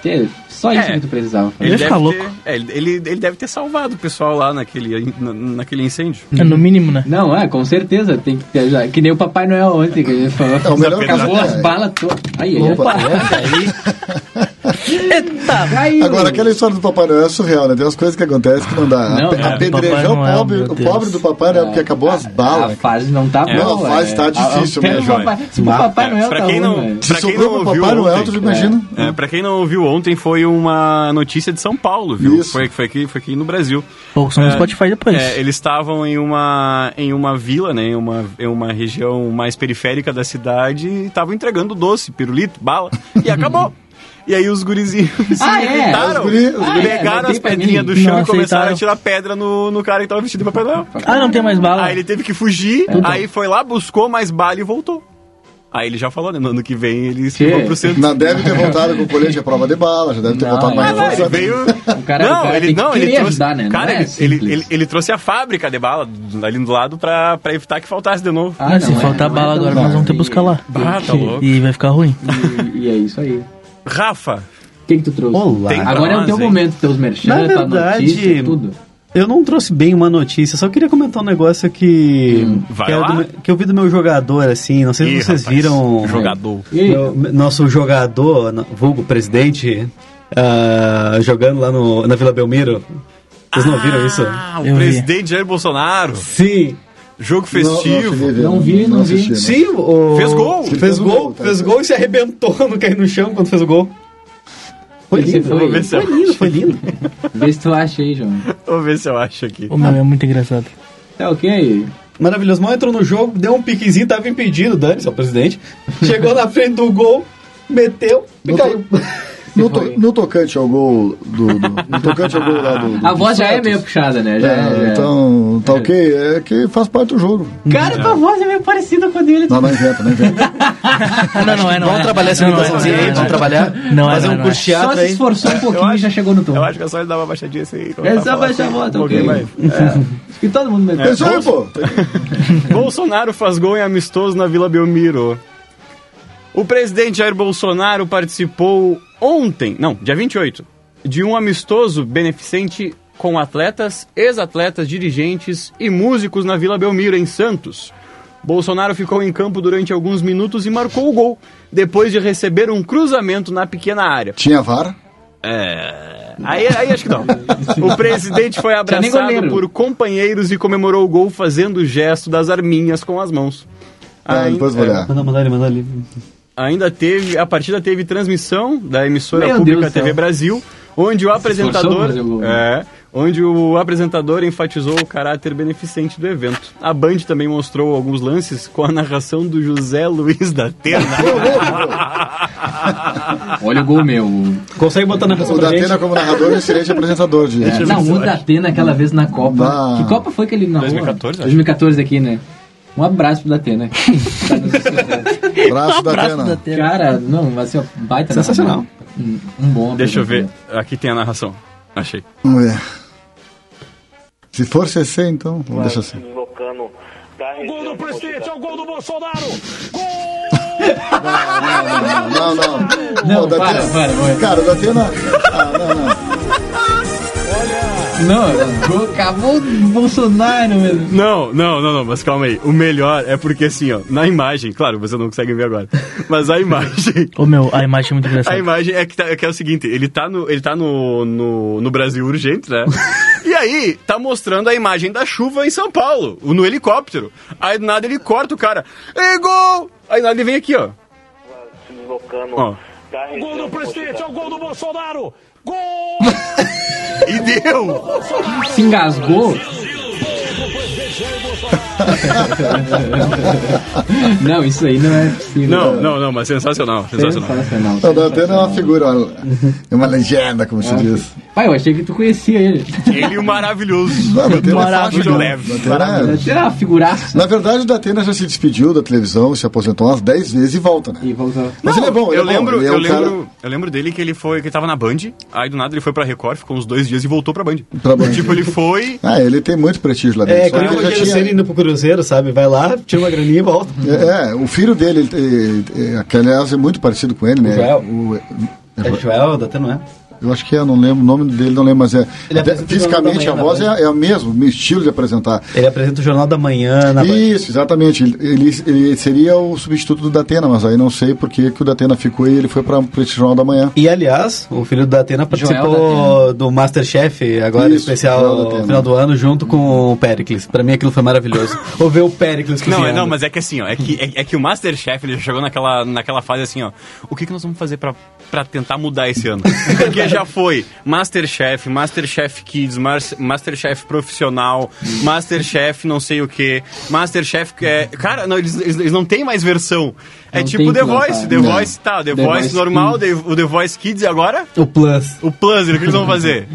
Tchê, só isso É. que tu precisava fazer. Ele ia ficar deve louco. ter- é, ele, ele, ele deve ter salvado o pessoal lá naquele, na- naquele incêndio. É no mínimo, né? Não, é, com certeza tem que ter já. Que nem o Papai Noel ontem que a gente falou. É o melhor Acabou as é. balas todas. Aí, aí, Opa, aí. Eita! Caiu. Agora, aquela história do Papai Noel é surreal, né? Tem umas coisas que acontecem que não dá. Não, apedrejar Papai o Noel, pobre, o pobre do Papai Noel, porque acabou as A balas. fase não tá É. boa. Não, a fase é. tá difícil A- a- mesmo, Papai- Se o Papai Noel pra tá quem ruim, não- Pra quem não ouviu Papai Noel, ontem, tu imagina. É, pra quem não ouviu ontem, foi uma notícia de São Paulo, viu? Isso. Foi, foi, aqui, foi aqui no Brasil. Pouco som no É, Spotify depois. É, eles estavam em uma, em uma vila, né? Em uma, em uma região mais periférica da cidade e estavam entregando doce, pirulito, bala, e acabou. E aí os gurizinhos se Ah, é? irritaram, Os guri- os guri- pegaram Ah, é, as pra pedrinhas do chão Não e começaram aceitaram. a tirar pedra no, no cara que tava vestido de Papai Noel. Ah, não tem mais bala. Aí ele teve que fugir, aí foi lá, buscou mais bala e voltou. Aí ele já falou, né? No ano que vem ele se foi pro centro. Não deve ter voltado com colete à prova de bala, já deve ter Não, voltado mais é. Não, ele veio. O cara- não, o cara ele tem que não, ele trouxe. ajudar, né? Não Cara, é ele, ele, ele, trouxe a fábrica de bala ali do lado pra, pra evitar que faltasse de novo. Ah, se não, é- faltar é bala agora, nós vamos ter que buscar lá. Ah, tá louco. E vai ficar ruim. E, e é isso aí. O Rafa, que, que tu trouxe? Olá. Tem- Agora é o teu hein? momento, teus merchan, Na tua verdade, notícia, tudo. Eu não trouxe bem uma notícia, só queria comentar um negócio que, Vai que, é lá. do que eu vi do meu jogador, assim, não sei Ih, se vocês rapaz, viram Jogador. Meu- nosso jogador, vulgo presidente, ah, jogando lá no, na Vila Belmiro. Vocês não viram isso? Ah, o Eu vi. presidente Jair Bolsonaro. Sim, Jogo Não, não festivo. a ver, Não vi, não vi. assisti, sim, o... Fez gol. Fez Fez gol, gol, tá fez gol e se arrebentou no cair no chão quando fez o gol. Foi lindo, foi- Vou ver se foi eu, lindo, foi lindo. Vê se tu acha aí, João. vou ver se eu acho aqui. O meu é muito engraçado. Tá ok? Maravilhoso. Mal entrou no jogo, deu um piquezinho, tava impedido, Dani, seu presidente. Chegou na frente do gol, meteu e No, caiu. No, to- no tocante ao gol do, do- no tocante ao gol lá do, do A voz já é meio puxada, né? Já, é, já. Então, tá ok, é que faz parte do jogo. Cara, tua voz é meio parecida com a dele. Não, não inventa, não inventa. Não, não é, não Vamos é. trabalhar essa é, imitaçãozinha não é, aí, vamos é. trabalhar. Não é, fazer não é, um curso Só se esforçou um pouquinho e já chegou no tom. Eu acho que é só ele dar uma baixadinha assim. É só baixar a assim, bota, um pouquinho ok. É. Que todo mundo É meteu. isso aí, pô. Bolsonaro faz gol em amistoso na Vila Belmiro. O presidente Jair Bolsonaro participou ontem, não, dia 28, de um amistoso beneficente com atletas, ex-atletas, dirigentes e músicos na Vila Belmiro, em Santos. Bolsonaro ficou em campo durante alguns minutos e marcou o gol, depois de receber um cruzamento na pequena área. Tinha VAR? É. Aí, aí acho que não. O presidente foi abraçado por companheiros e comemorou o gol fazendo o gesto das arminhas com as mãos. Ah, depois vou é, olhar. Manda, manda ali, manda ali. Ainda teve, a partida teve transmissão da emissora Meu pública TV. Brasil, onde o apresentador, é, onde o apresentador enfatizou o caráter beneficente do evento. A Band também mostrou alguns lances com a narração do José Luiz da Terna. Olha o gol meu. Consegue botar na versão O gente? Datena como narrador e excelente apresentador de. É, não, o Datena aquela vez na Copa. Que Copa foi que ele narrou? 2014, acho. 2014 aqui, né? Um abraço pro Datena. Tá. Braço da Abraço Atena. da Atena. Cara, não, vai ser um baita Sensacional. Um, um bom Deixa eu ver, aqui tem a narração. Achei. Vamos ver. Se for CC, então, deixa assim. Deslocando da Gol do presidente, é o gol do Bolsonaro! Não, não. Não, o Datena- para, para, para. Cara, o Datena. Ah, não, não. Não, gol- acabou o Bolsonaro, mesmo. Não, não, não, não, mas calma aí. O melhor é porque assim, ó, na imagem, claro, você não consegue ver agora, mas a imagem. Ô meu, a imagem é muito A engraçada. imagem é que, tá- é que é o seguinte, ele tá no, ele tá no, no, no Brasil urgente, né? E aí, tá mostrando a imagem da chuva em São Paulo, no helicóptero. Aí do nada ele corta o cara. Ei, gol! Aí do nada ele vem aqui, ó. se deslocando Ó. Gol do presidente, é o gol do Bolsonaro! Gol! E deu! Se engasgou. não, isso aí não é possível. Não, não, não, mas sensacional, sensacional. Sensacional. O Datena é uma figura, uma- é uma legenda, como se diz. Pai, eu achei que tu conhecia ele. Ele e o maravilhoso. Não, o Datena é Maravilhoso. Leve. O Datena é- uma figuraça. Na verdade, o Datena já se despediu da televisão, se aposentou umas 10 vezes e volta, né? E voltou. Mas ele é bom, ele eu é bom. lembro, ele é eu, um cara lembro, eu lembro dele que ele foi, que ele tava na Band, aí do nada ele foi pra Record, ficou uns dois dias e voltou pra Band. Pra Band. Tipo, ele foi. Ah, ele tem muito prestígio lá dentro. É, nem ele o já Rogério Ceni tinha... indo pro Cruzeiro, sabe? Vai lá, tira uma graninha e volta. É, é, o filho dele, ele, é, é, que aliás é muito parecido com ele, né? Joel. O, É Joel, até não é? Eu acho que é, não lembro o nome dele, não lembro, mas é. Até fisicamente a voz né? é, é a mesma, o estilo de apresentar. Ele apresenta o Jornal da Manhã na. Isso, exatamente. Ele, ele- ele seria o substituto do Datena, mas aí não sei por que, que o Datena ficou e ele foi para o Jornal da Manhã. E aliás, o filho do Datena participou Datena. do Masterchef, agora Isso, especial no final do ano, junto com o Pericles. Pra mim aquilo foi maravilhoso. Ou ver o Pericles Não, cozinhando. não, mas é que assim, ó, é que, é, é que o Masterchef ele já chegou naquela, naquela fase assim, ó. O que, que nós vamos fazer pra, pra tentar mudar esse ano? Porque já foi Masterchef, Masterchef Kids, Mas- Masterchef Profissional, Masterchef não sei o que, Masterchef. É, cara, não, eles, eles, não têm mais versão. É Não tipo The Voice. The Não. Voice tá, The, The Voice Voice normal. The- o The Voice Kids e agora O Plus. o Plus, o que eles vão fazer?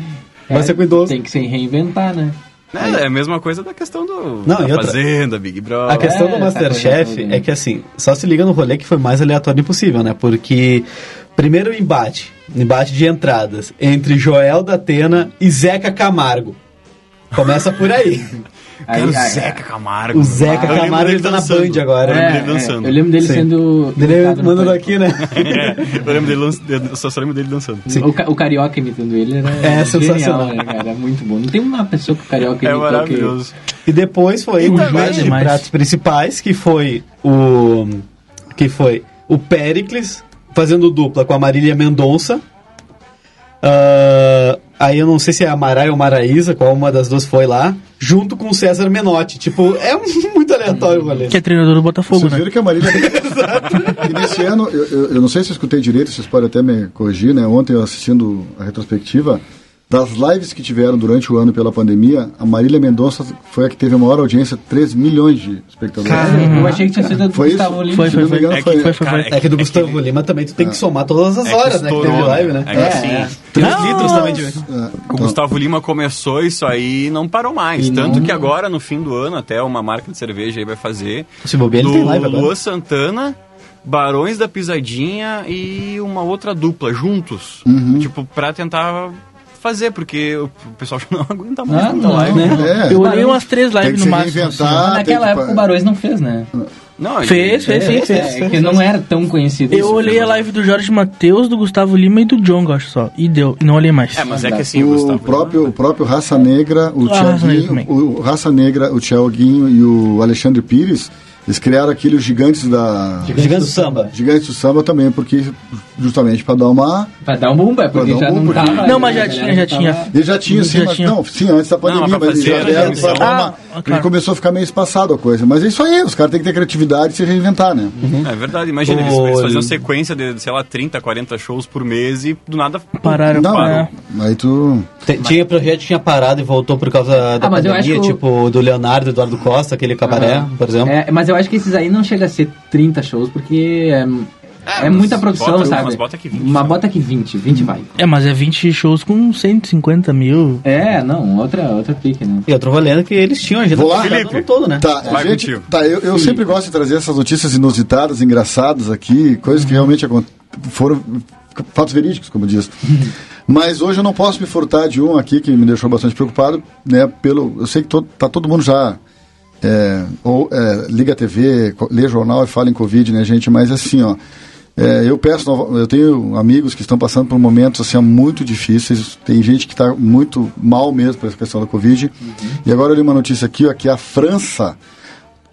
Vai ser com idoso. Tem que se reinventar, né? É, é a mesma coisa da questão do Não, da Fazenda, Big Brother. A questão É, do tá Masterchef fazendo, é que assim, só se liga no rolê que foi mais aleatório impossível, né? Porque primeiro embate, embate de entradas entre Joel da Atena e Zeca Camargo. Começa por aí. Cara, Aí- o aí- Zeca Camargo. O Zeca lembro Camargo ele tá na dançando. Band agora. Eu lembro É, dele dançando. é, eu lembro dele Sim. sendo. Ele mandando pânico. aqui, né? É, eu lembro dele, eu só, só lembro dele dançando. O, o Carioca imitando ele era É, genial, sensacional. né, cara? É muito bom. Não tem uma pessoa que o Carioca É imitou maravilhoso. E depois foi de demais. pratos principais, que foi o. Que foi o Pericles fazendo dupla com a Marília Mendonça. Ah, aí eu não sei se é a Maraia ou Maraísa, qual uma das duas foi lá, junto com o César Menotti. Tipo, é muito aleatório o rolê. Que é treinador do Botafogo, Vocês né? viram que a Marília. e nesse ano, eu, eu, eu não sei se eu escutei direito, vocês podem até me corrigir, né? Ontem, eu assistindo a retrospectiva, das lives que tiveram durante o ano pela pandemia, a Marília Mendonça foi a que teve a maior audiência, 3 milhões de espectadores. Cara, eu achei que tinha sido do Foi isso? Gustavo Lima. Foi, foi, foi. engano, É que- foi. Foi, foi. É que do É Gustavo que- Lima também tu tem que somar todas as É que horas, né? Que teve live, né? É É. 3 Não. litros também de. É, o então, Gustavo Lima começou isso aí e não parou mais. Tanto não- que agora, no fim do ano, até uma marca de cerveja aí vai fazer. Se bobear, ele do tem live agora. Luan Santana, Barões da Pisadinha e uma outra dupla juntos. Uhum. Tipo, pra tentar fazer, porque o pessoal já não aguenta mais Ah, não, live. né? é, Eu olhei umas três tem que lives no máximo. assim. naquela que- época o Barões não fez, né? Não, Fez, fez, sim, fez. É, que não era tão conhecido. Eu olhei a live do Jorge Matheus, do Gustavo Lima e do John, acho só. E deu. Não olhei mais. É, mas é que assim, o Gustavo O próprio, o próprio Raça Negra, o Ah, Thiaguinho, o Raça Negra, o Thiaguinho e o Alexandre Pires, eles criaram aquele os gigantes da Gigante do samba. Gigantes do Samba também, porque justamente para dar uma Pra dar um boom, é porque um já boom, não porque- tava. Não, mas já tinha, galera já tinha. Ele já tinha, sim, Já mas tinha. não, sim, antes da pandemia, mas pra mas ele já fazer a deram transmissão. pra dar uma. Ah, Ele claro. começou a ficar meio espaçado a coisa. Mas é isso aí, os caras têm que ter criatividade e se reinventar, né? É verdade, imagina, eles, eles faziam sequência de, sei lá, 30, 40 shows por mês e do nada. Pararam. Não, é. aí tu. Tinha projeto tinha parado e voltou por causa da Ah, mas eu pandemia, tipo do Leonardo Eduardo Costa, aquele cabaré, por exemplo. É, mas eu acho que esses aí não chega a ser 30 shows, porque é, É, é muita produção, bota- sabe? mas bota que 20, Uma sabe? bota que 20, 20 vai. É, mas é 20 shows com 150 mil. É, não, outra, outra pique, né? E outro rolê que eles tinham agenda Vou lá? Felipe. no todo, né? Tá, Vai gente, contigo. tá eu, eu sempre gosto de trazer essas notícias inusitadas, engraçadas aqui, coisas que realmente foram fatos verídicos, como diz. Mas hoje eu não posso me furtar de um aqui que me deixou bastante preocupado, né? Pelo, eu sei que to, tá todo mundo já é, ou é, liga a TV, lê jornal e fala em Covid, né, gente? Mas assim, ó, é, eu peço, eu tenho amigos que estão passando por momentos assim muito difíceis. Tem gente que está muito mal mesmo por essa questão da Covid. E agora eu li uma notícia aqui, ó, que a França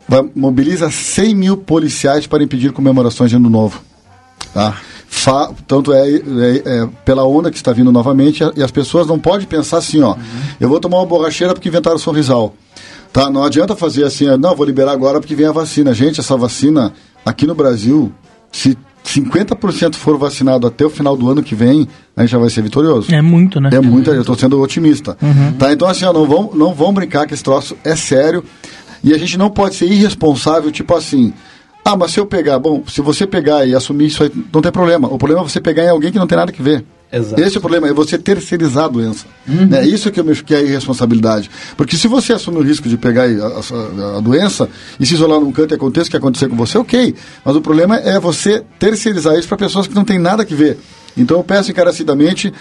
vai, mobiliza 100 mil policiais para impedir comemorações de Ano Novo. Tá? Fa- tanto é, é- é pela onda que está vindo novamente e as pessoas não podem pensar assim, ó, eu vou tomar uma borracheira porque inventaram o sorrisal. Tá? Não adianta fazer assim, não, vou liberar agora porque vem a vacina. Gente, essa vacina aqui no Brasil, se 50% for vacinado até o final do ano que vem, a gente já vai ser vitorioso. É muito, né? É muito, eu estou sendo otimista. Tá? Então, assim, ó, não, vão, não vão brincar que esse troço é sério. E a gente não pode ser irresponsável, tipo assim. Ah, mas se eu pegar, bom, se você pegar e assumir isso aí, não tem problema. O problema é você pegar em alguém que não tem nada que ver. Exato. Esse é o problema, é você terceirizar a doença. É isso que, eu me, que é a irresponsabilidade. Porque se você assume o risco de pegar a, a- a doença e se isolar num canto e aconteça o que acontecer com você, ok. Mas o problema é você terceirizar isso para pessoas que não têm nada que ver. Então eu peço encarecidamente.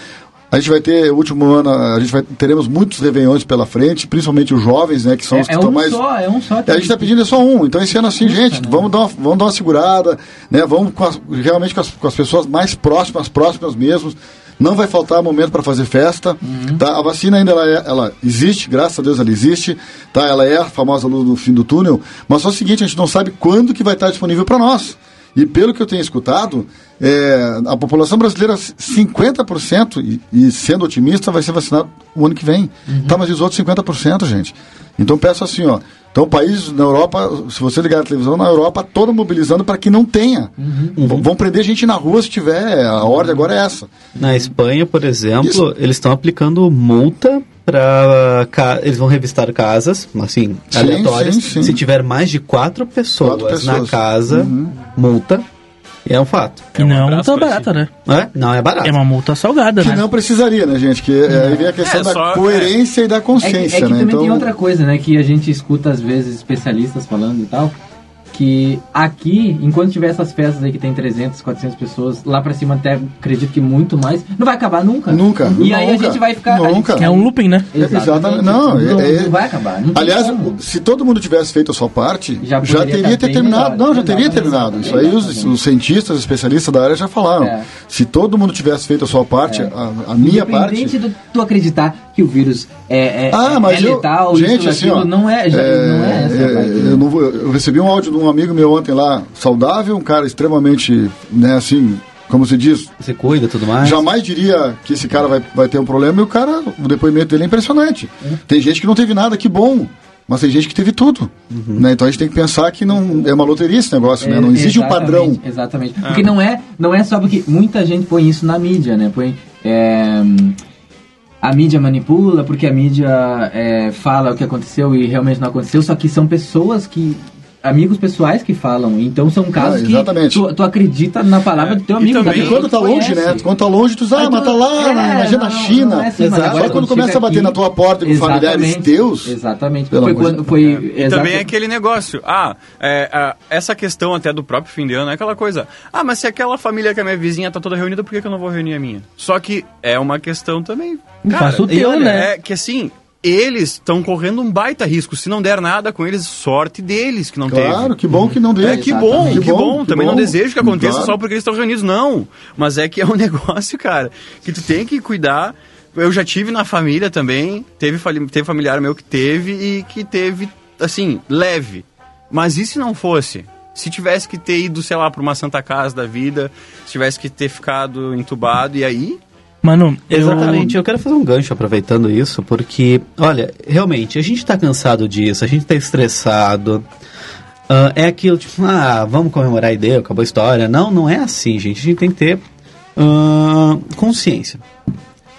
A gente vai ter, o último ano, a gente vai, teremos muitos réveillões pela frente, principalmente os jovens, né, que são os que É, é estão um mais. só, é um só. É, a gente está pedindo é só um. Então esse ano assim, gente, vamos, dar uma, vamos dar uma segurada, né? Vamos com as- realmente com as, com as pessoas mais próximas, próximas mesmo. Não vai faltar momento para fazer festa. Tá? A vacina ainda ela, é- ela existe, graças a Deus ela existe. Tá? Ela é a famosa luz do fim do túnel. Mas só o seguinte, a gente não sabe quando que vai estar disponível para nós. E pelo que eu tenho escutado, é, a população brasileira, 50%, e, e sendo otimista, vai ser vacinado o ano que vem. Tá, mas os outros 50%, gente? Então peço assim, ó. Então, o país na Europa, se você ligar a televisão, na Europa, todo mobilizando para que não tenha. V- Vão prender gente na rua se tiver. A ordem agora é essa. Na Espanha, por exemplo, Isso. eles estão aplicando multa para eles vão revistar casas, assim, Sim, aleatórias. sim, sim. Se tiver mais de quatro pessoas, Quatro na pessoas. casa, Uhum. multa. E é um fato. E não é uma abraço multa pra barata, né? É? Não é barato. É uma multa salgada, Que né? não precisaria, né, gente? Que é, aí vem a questão É, da só- coerência e da É que, consciência, é que né? também tem outra coisa, né? Que a gente escuta às vezes especialistas falando e tal. Que aqui, enquanto tiver essas festas aí que tem 300, 400 pessoas, lá pra cima até acredito que muito mais, não vai acabar nunca. Nunca. E aí a Nunca. gente vai ficar. a gente- Nunca. É um looping, né? Exatamente. Não, não, é- é- não vai acabar. não Aliás, como. se todo mundo tivesse feito a sua parte, Já já, teria ter terminado. melhor. Não, já teria Exatamente. terminado. Isso aí os, Exatamente. os cientistas, especialistas da área já falaram. É. Se todo mundo tivesse feito a sua parte, a, a minha parte. Independente do tu acreditar que o vírus é, é, Ah, é- mas é eu, letal, gente, isso, assim, aquilo, ó, não é, já, não é essa. é, parte, né? eu, não vou- eu recebi um áudio de um amigo meu ontem lá, saudável, um cara extremamente, né, assim, como se diz, Você cuida e tudo mais. Jamais diria que esse cara vai, vai ter um problema e o cara, o depoimento dele é impressionante. Tem gente que não teve nada, que bom. Mas tem gente que teve tudo. Né? Então a gente tem que pensar que não é uma loteria esse negócio, né? Não existe um padrão. É, Exatamente, Exatamente. Porque não é, não é só porque muita gente põe isso na mídia, né? Põe. é, a mídia manipula porque a mídia é, fala o que aconteceu e realmente não aconteceu, só que são pessoas que. Amigos pessoais que falam, então são casos Ah, exatamente. que tu, tu acredita na palavra do teu E amigo. também- E pessoa quando tá longe, conhece. né? Quando tá longe, tu diz, ah, mas tá lá, é, imagina na não, não, China. não é assim, Exato. agora Só quando começa a bater aqui- na tua porta com familiares Exatamente, teus. Exatamente. Foi quando Deus. foi. E exata- também é aquele negócio. Ah, é, ah, essa questão até do próprio fim de ano é aquela coisa. Ah, mas se aquela família que é minha vizinha tá toda reunida, por que, que eu não vou reunir a minha? Só que é uma questão também. Cara, Faça o e teu, olha, né? É que assim. Eles estão correndo um baita risco. Se não der nada com eles, sorte deles que não Claro, teve. que bom que não deu. É que bom, Que que bom. que Também não bom. desejo que aconteça Claro. só porque eles estão reunidos, não. Mas é que é um negócio, cara, que tu tem que cuidar. Eu já tive na família também, teve, teve familiar meu que teve e que teve, assim, leve. Mas e se não fosse? Se tivesse que ter ido, sei lá, pra uma Santa Casa da vida, se tivesse que ter ficado entubado, e aí? Mano, eu- Exatamente, eu quero fazer um gancho aproveitando isso, porque, olha, realmente, a gente tá cansado disso, a gente tá estressado. Ah, é aquilo, tipo, ah, vamos comemorar e deu, acabou a história. Não, não é assim, gente. A gente tem que ter ah, consciência.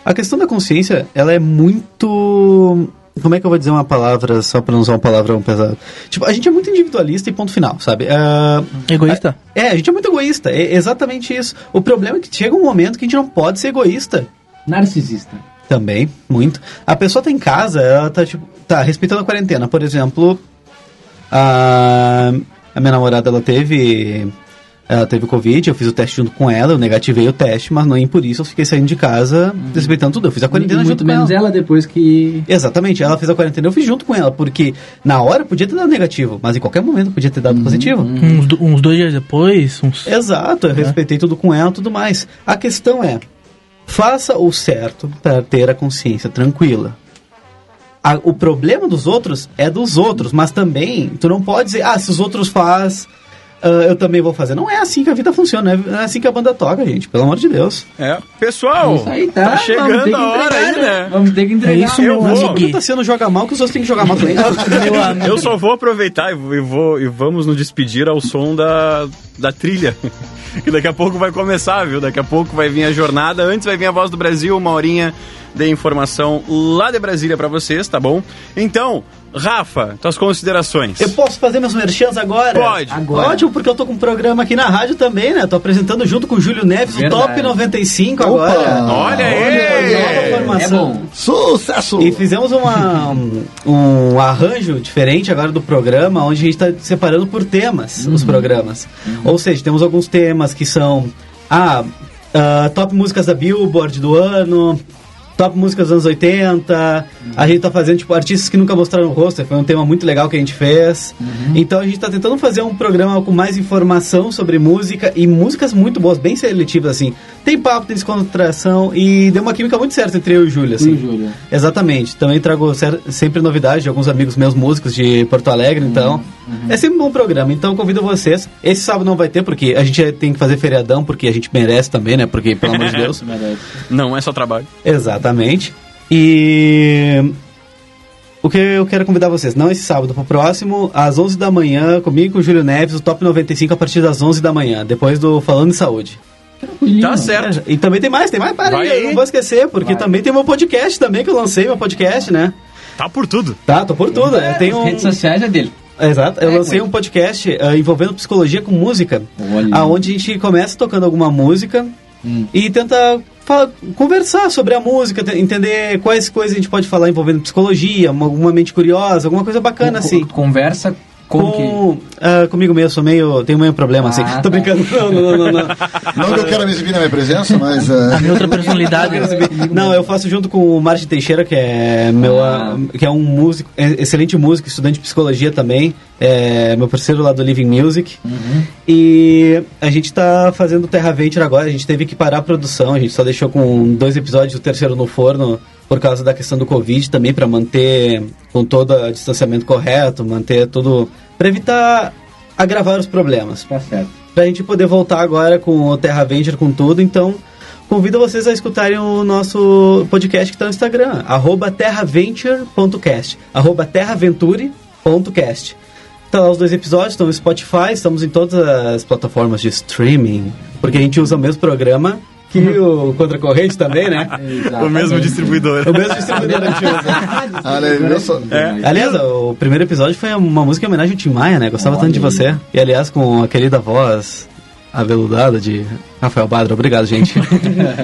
A questão da consciência, ela é muito. Como é que eu vou dizer uma palavra só pra não usar uma palavrão pesado? Tipo, a gente é muito individualista e ponto final, sabe? Ah, Egoísta? é, a gente é muito egoísta, é exatamente isso. O problema é que chega um momento que a gente não pode ser egoísta. Narcisista. Também, muito. A pessoa tá em casa, ela tá, tipo, tá respeitando a quarentena. Por exemplo, a, a minha namorada, ela teve. Ela teve Covid, eu fiz o teste junto com ela, eu negativei o teste, mas nem por isso eu fiquei saindo de casa respeitando tudo. Eu fiz a quarentena E junto muito com menos ela. ela depois que. Exatamente, ela fez a quarentena, eu fiz junto com ela, porque na hora podia ter dado negativo, mas em qualquer momento podia ter dado positivo. Uns, do- uns dois dias depois, uns... Exato, eu respeitei tudo com ela e tudo mais. A questão é, faça o certo para ter a consciência tranquila. A- o problema dos outros é dos outros, mas também tu não pode dizer, ah, se os outros faz, ah, eu também vou fazer. Não é assim que a vida funciona, não é assim que a banda toca, gente, pelo amor de Deus. É. Pessoal, Isso aí tá. tá chegando a hora entregar, aí, né? Vamos ter que entregar. É isso, Eu meu vou. Tá sendo joga mal, que os outros têm que jogar mal também. Eu só vou aproveitar e vou, e vou- e vamos nos despedir ao som da, da trilha. Que daqui a pouco vai começar, viu? Daqui a pouco vai vir a jornada. Antes vai vir a Voz do Brasil, uma horinha de informação lá de Brasília pra vocês, tá bom? Então, Rafa, tuas considerações. Eu posso fazer meus merchans agora? Pode. Agora. Ótimo, porque eu tô com um programa aqui na rádio também, né? Tô apresentando junto com o Júlio Neves Verdade. o Top 95 Opa! agora. Olha aí! nova É formação. bom. Sucesso! E fizemos uma, um, um arranjo diferente agora do programa, onde a gente está separando por temas os programas. Ou seja, temos alguns temas que são ah, ah, top músicas da Billboard do ano, top músicas dos anos 80. A gente tá fazendo, tipo, artistas que nunca mostraram o rosto. Foi um tema muito legal que a gente fez. Então a gente tá tentando fazer um programa com mais informação sobre música e músicas muito boas, bem seletivas, assim. Tem papo, tem descontração e deu uma química muito certa entre eu e o Júlio, assim. E o Júlio. Exatamente. Também trago sempre novidades de alguns amigos meus músicos de Porto Alegre, então é sempre um bom programa. Então convido vocês. Esse sábado não vai ter porque a gente tem que fazer feriadão porque a gente merece também, né? Porque pelo amor de Deus. Não é só trabalho. Exatamente. E o que eu quero convidar vocês, não esse sábado, pro próximo, às 11 da manhã, comigo e com o Júlio Neves, o Top 95 a partir das 11 da manhã, depois do Falando em Saúde. Tá certo. É, e também tem mais, tem mais, para Vai aí, eu aí. não vou esquecer, porque também tem meu podcast também, que eu lancei meu podcast, né? Tá por tudo. Tá, tô por tudo. eu tenho As um... redes sociais é dele. Exato, eu É, lancei um podcast eh, envolvendo psicologia com música, Olha. aonde a gente começa tocando alguma música Hum. e tenta fa- conversar sobre a música, te- entender quais coisas a gente pode falar envolvendo psicologia, uma- alguma mente curiosa, alguma coisa bacana Co- assim. Conversa com, ah, comigo mesmo, sou meio. tenho meio problema assim. Ah, Tô tá. brincando. Não, não, não, não. não. Não que eu quero me exibir na minha presença, mas. é, A minha outra personalidade. Não, eu faço junto com o Martin Teixeira, que é meu, Ah. ah, que é um músico, é excelente músico, estudante de psicologia também, é meu parceiro lá do Living Music. E a gente tá fazendo Terra Venture agora, a gente teve que parar a produção, a gente só deixou com dois episódios, o terceiro no forno, por causa da questão do Covid também, para manter com todo o distanciamento correto, manter tudo, para evitar agravar os problemas Tá certo. pra gente poder voltar agora com o Terra Venture, com tudo. Então, convido vocês a escutarem o nosso podcast que está no Instagram, arroba terraventure.cast, arroba terraventure.cast. Tá lá os dois episódios, estão no Spotify, estamos em todas as plataformas de streaming, porque a gente usa o mesmo programa que o Contra Corrente também, né? O mesmo distribuidor. O mesmo distribuidor a gente usa. Olha só? Aliás, o primeiro episódio foi uma música em homenagem ao Tim Maia, né? Gostava tanto de você. E aliás, com a querida voz aveludada de Rafael Badra. Obrigado, gente.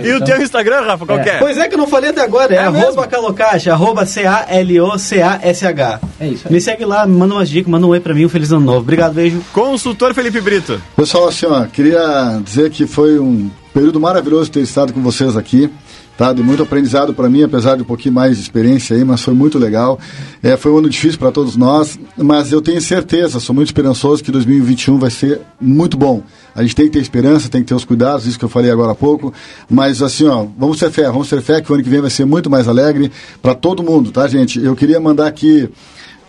E o teu Instagram, Rafa, qual que é? pois é que eu não falei até agora, é, arroba calocaixa, arroba C-A-L-O-C-A-S-H. É isso aí. Me segue lá, me manda umas dicas, manda um oi pra mim, um feliz ano novo. Obrigado, beijo. Consultor Felipe Brito. Pessoal, assim, ó, queria dizer que foi um período maravilhoso ter estado com vocês aqui. Tá, de muito aprendizado para mim, apesar de um pouquinho mais de experiência aí, mas foi muito legal. É, foi um ano difícil para todos nós, mas eu tenho certeza, sou muito esperançoso que 2021 vai ser muito bom. A gente tem que ter esperança, tem que ter os cuidados, isso que eu falei agora há pouco. Mas assim, ó, vamos ter fé, vamos ter fé que o ano que vem vai ser muito mais alegre para todo mundo, tá, gente? Eu queria mandar aqui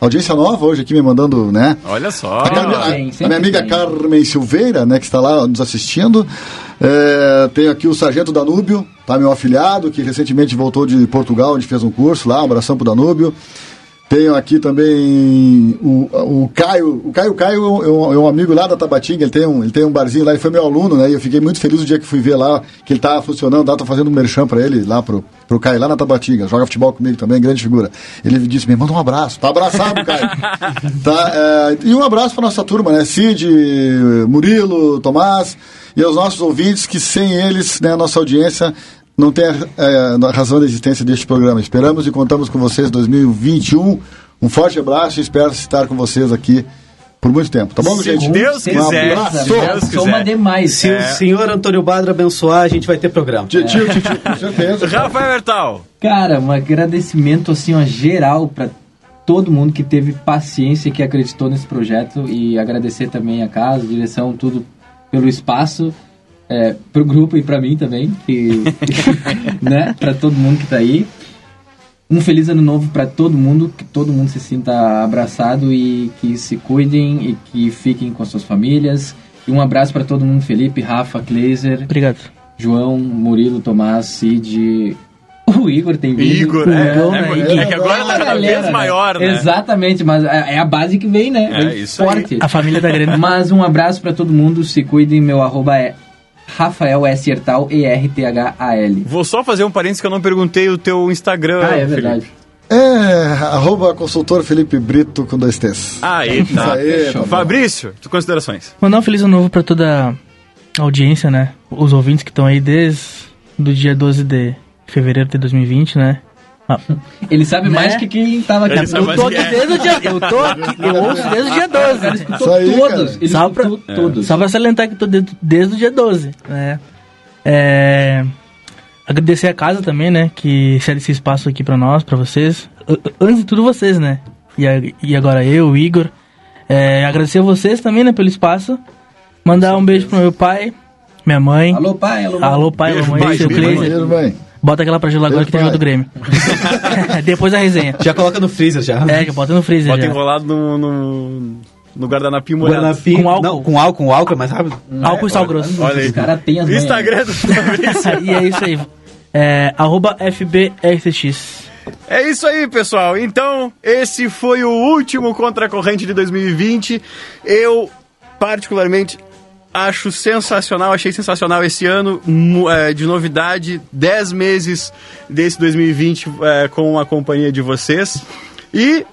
audiência nova hoje aqui me mandando, né? Olha só. A, Carmen- a- tem, a minha amiga tem. Carmen Silveira, né, que está lá nos assistindo. É, tenho aqui o Sargento Danúbio, tá, meu afilhado, que recentemente voltou de Portugal, onde fez um curso lá, um abração pro Danúbio. Tenho aqui também o, o Caio. O Caio Caio é um, é um amigo lá da Tabatinga, ele tem, um, ele tem um barzinho lá, ele foi meu aluno, né? E eu fiquei muito feliz o dia que fui ver lá que ele tava funcionando, lá, tô fazendo um merchan pra ele, lá pro, pro Caio, lá na Tabatinga. Joga futebol comigo também, grande figura. Ele disse, me manda um abraço. Tá abraçado, Caio. tá, é, e um abraço pra nossa turma, né? Cid, Murilo, Tomás e aos nossos ouvintes, que sem eles, né, a nossa audiência não tem é, razão da existência deste programa. Esperamos e contamos com vocês em 2021. Um forte abraço e espero estar com vocês aqui por muito tempo. Tá bom, gente? Deus quiser, Um se Deus Soma quiser. demais. Se É. o senhor Antônio Badra abençoar, a gente vai ter programa. Tio, tio, tio, tio, com certeza. Rafael Hertal. Cara, um agradecimento assim, ó, geral pra todo mundo que teve paciência e que acreditou nesse projeto e agradecer também a casa, a direção, tudo pelo espaço, é, pro grupo e pra mim também, que, né, pra todo mundo que tá aí. Um feliz ano novo pra todo mundo, que todo mundo se sinta abraçado e que se cuidem e que fiquem com suas famílias. E um abraço pra todo mundo, Felipe, Rafa, Kleiser, Obrigado. João, Murilo, Tomás, Cid. O Igor tem vindo. Igor, é, Igor, é, né? é que agora tá cada Galera, vez maior, né? Exatamente, mas é é a base que vem, né? É, Vem isso aí. forte. A família da Grêmio. Mas um abraço pra todo mundo, se cuidem. Meu arroba é Rafael S. Hertal, E-R-T-H-A-L. Vou só fazer um parênteses que eu não perguntei o teu Instagram. Ah, é Felipe. verdade. É, arroba consultor Felipe Brito com dois T's. Aí, Isso tá. aí, tá bom. Fabrício, tu considerações. Mandar um feliz ano novo pra toda a audiência, né? Os ouvintes que estão aí desde o dia 12 de fevereiro de 2020, né? Ah, Ele sabe Né? mais que quem tava aqui. Eu mais tô aqui é. desde o dia. Eu tô aqui, eu ouço desde o dia 12. Ele escutou aí, todos. Ele Só pra- todos. Só pra salientar que eu tô desde, desde o dia 12, né? É, agradecer a casa também, né? Que cede esse espaço aqui pra nós, pra vocês. Antes de tudo, vocês, né? E, a- e agora eu, o Igor. É, agradecer a vocês também, né, pelo espaço. Mandar um beijo pro meu pai, minha mãe. Alô, pai, alô, mãe. Alô, pai, alô, Beijo, mãe, pai, seu beijo, Cleiser. Beijo, mãe. Bota aquela pra gelar agora que tem jogo do Grêmio. Depois da resenha. Já coloca no freezer já. É, bota no freezer Bota já. enrolado no, no, no guardanapinho molhado. Com álcool. Não, com álcool, com álcool é mais rápido. Álcool e sal grosso. Olha aí. Os caras têm as manhas. Instagram do Fabrício. e é isso aí. É, arroba FBRTX. É isso aí, pessoal. Então, esse foi o último Contra a Corrente de 2020. Eu, particularmente, acho sensacional, achei sensacional esse ano é, de novidade. 10 meses desse 2020 é, com a companhia de vocês. E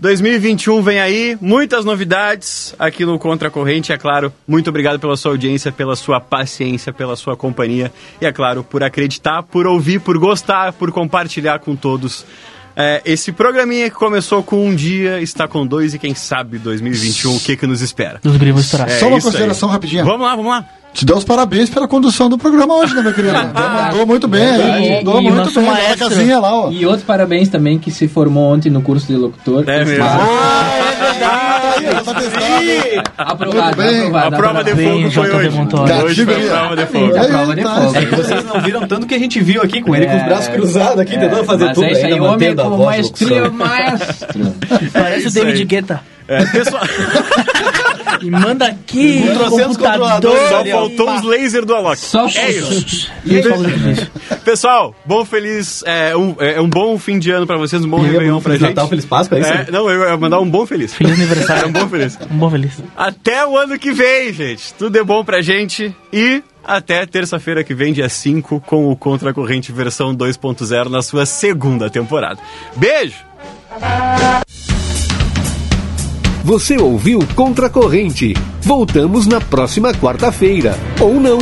2021 vem aí, muitas novidades aqui no Contra Corrente. É claro, muito obrigado pela sua audiência, pela sua paciência, pela sua companhia. E é claro, por acreditar, por ouvir, por gostar, por compartilhar com todos. É, esse programinha que começou com um dia está com dois e quem sabe 2021 o que que nos espera. Dos gringos estourar. É Só uma isso aí. consideração rapidinha. Vamos lá, vamos lá. Te dou os parabéns pela condução do programa hoje, né, meu querido? Mandou muito bem aí, mandou e muito bem. Casinha lá, ó. E outros parabéns também que se formou ontem no curso de locutor. É mesmo. Ó, tá testado. Aprovado, aprovado. A prova de fogo foi hoje. Hoje foi a prova de Sim, fogo. a prova de Eita. fogo. É que vocês não viram tanto que a gente viu aqui com ele com os É, braços cruzados aqui, tentando fazer Mas tudo é isso homem mantendo a com voz de maestria, maestro. Parece o David. Guetta. É, pessoal, E manda aqui Com trocentos controladores só faltou os lasers do Alok. Só É isso. E. Pessoal, bom feliz, é um, é um bom fim de ano pra vocês, um bom Réveillon pra gente. Natal, Feliz Páscoa, é isso? É, não, eu ia mandar um bom feliz. Feliz aniversário. É um bom feliz. Um bom feliz. Até o ano que vem, gente. Tudo é bom pra gente. E até terça-feira que vem, dia 5, com o Contra a Corrente versão 2.0 na sua segunda temporada. Beijo! Você ouviu Contra a Corrente. Voltamos na próxima quarta-feira. Ou não.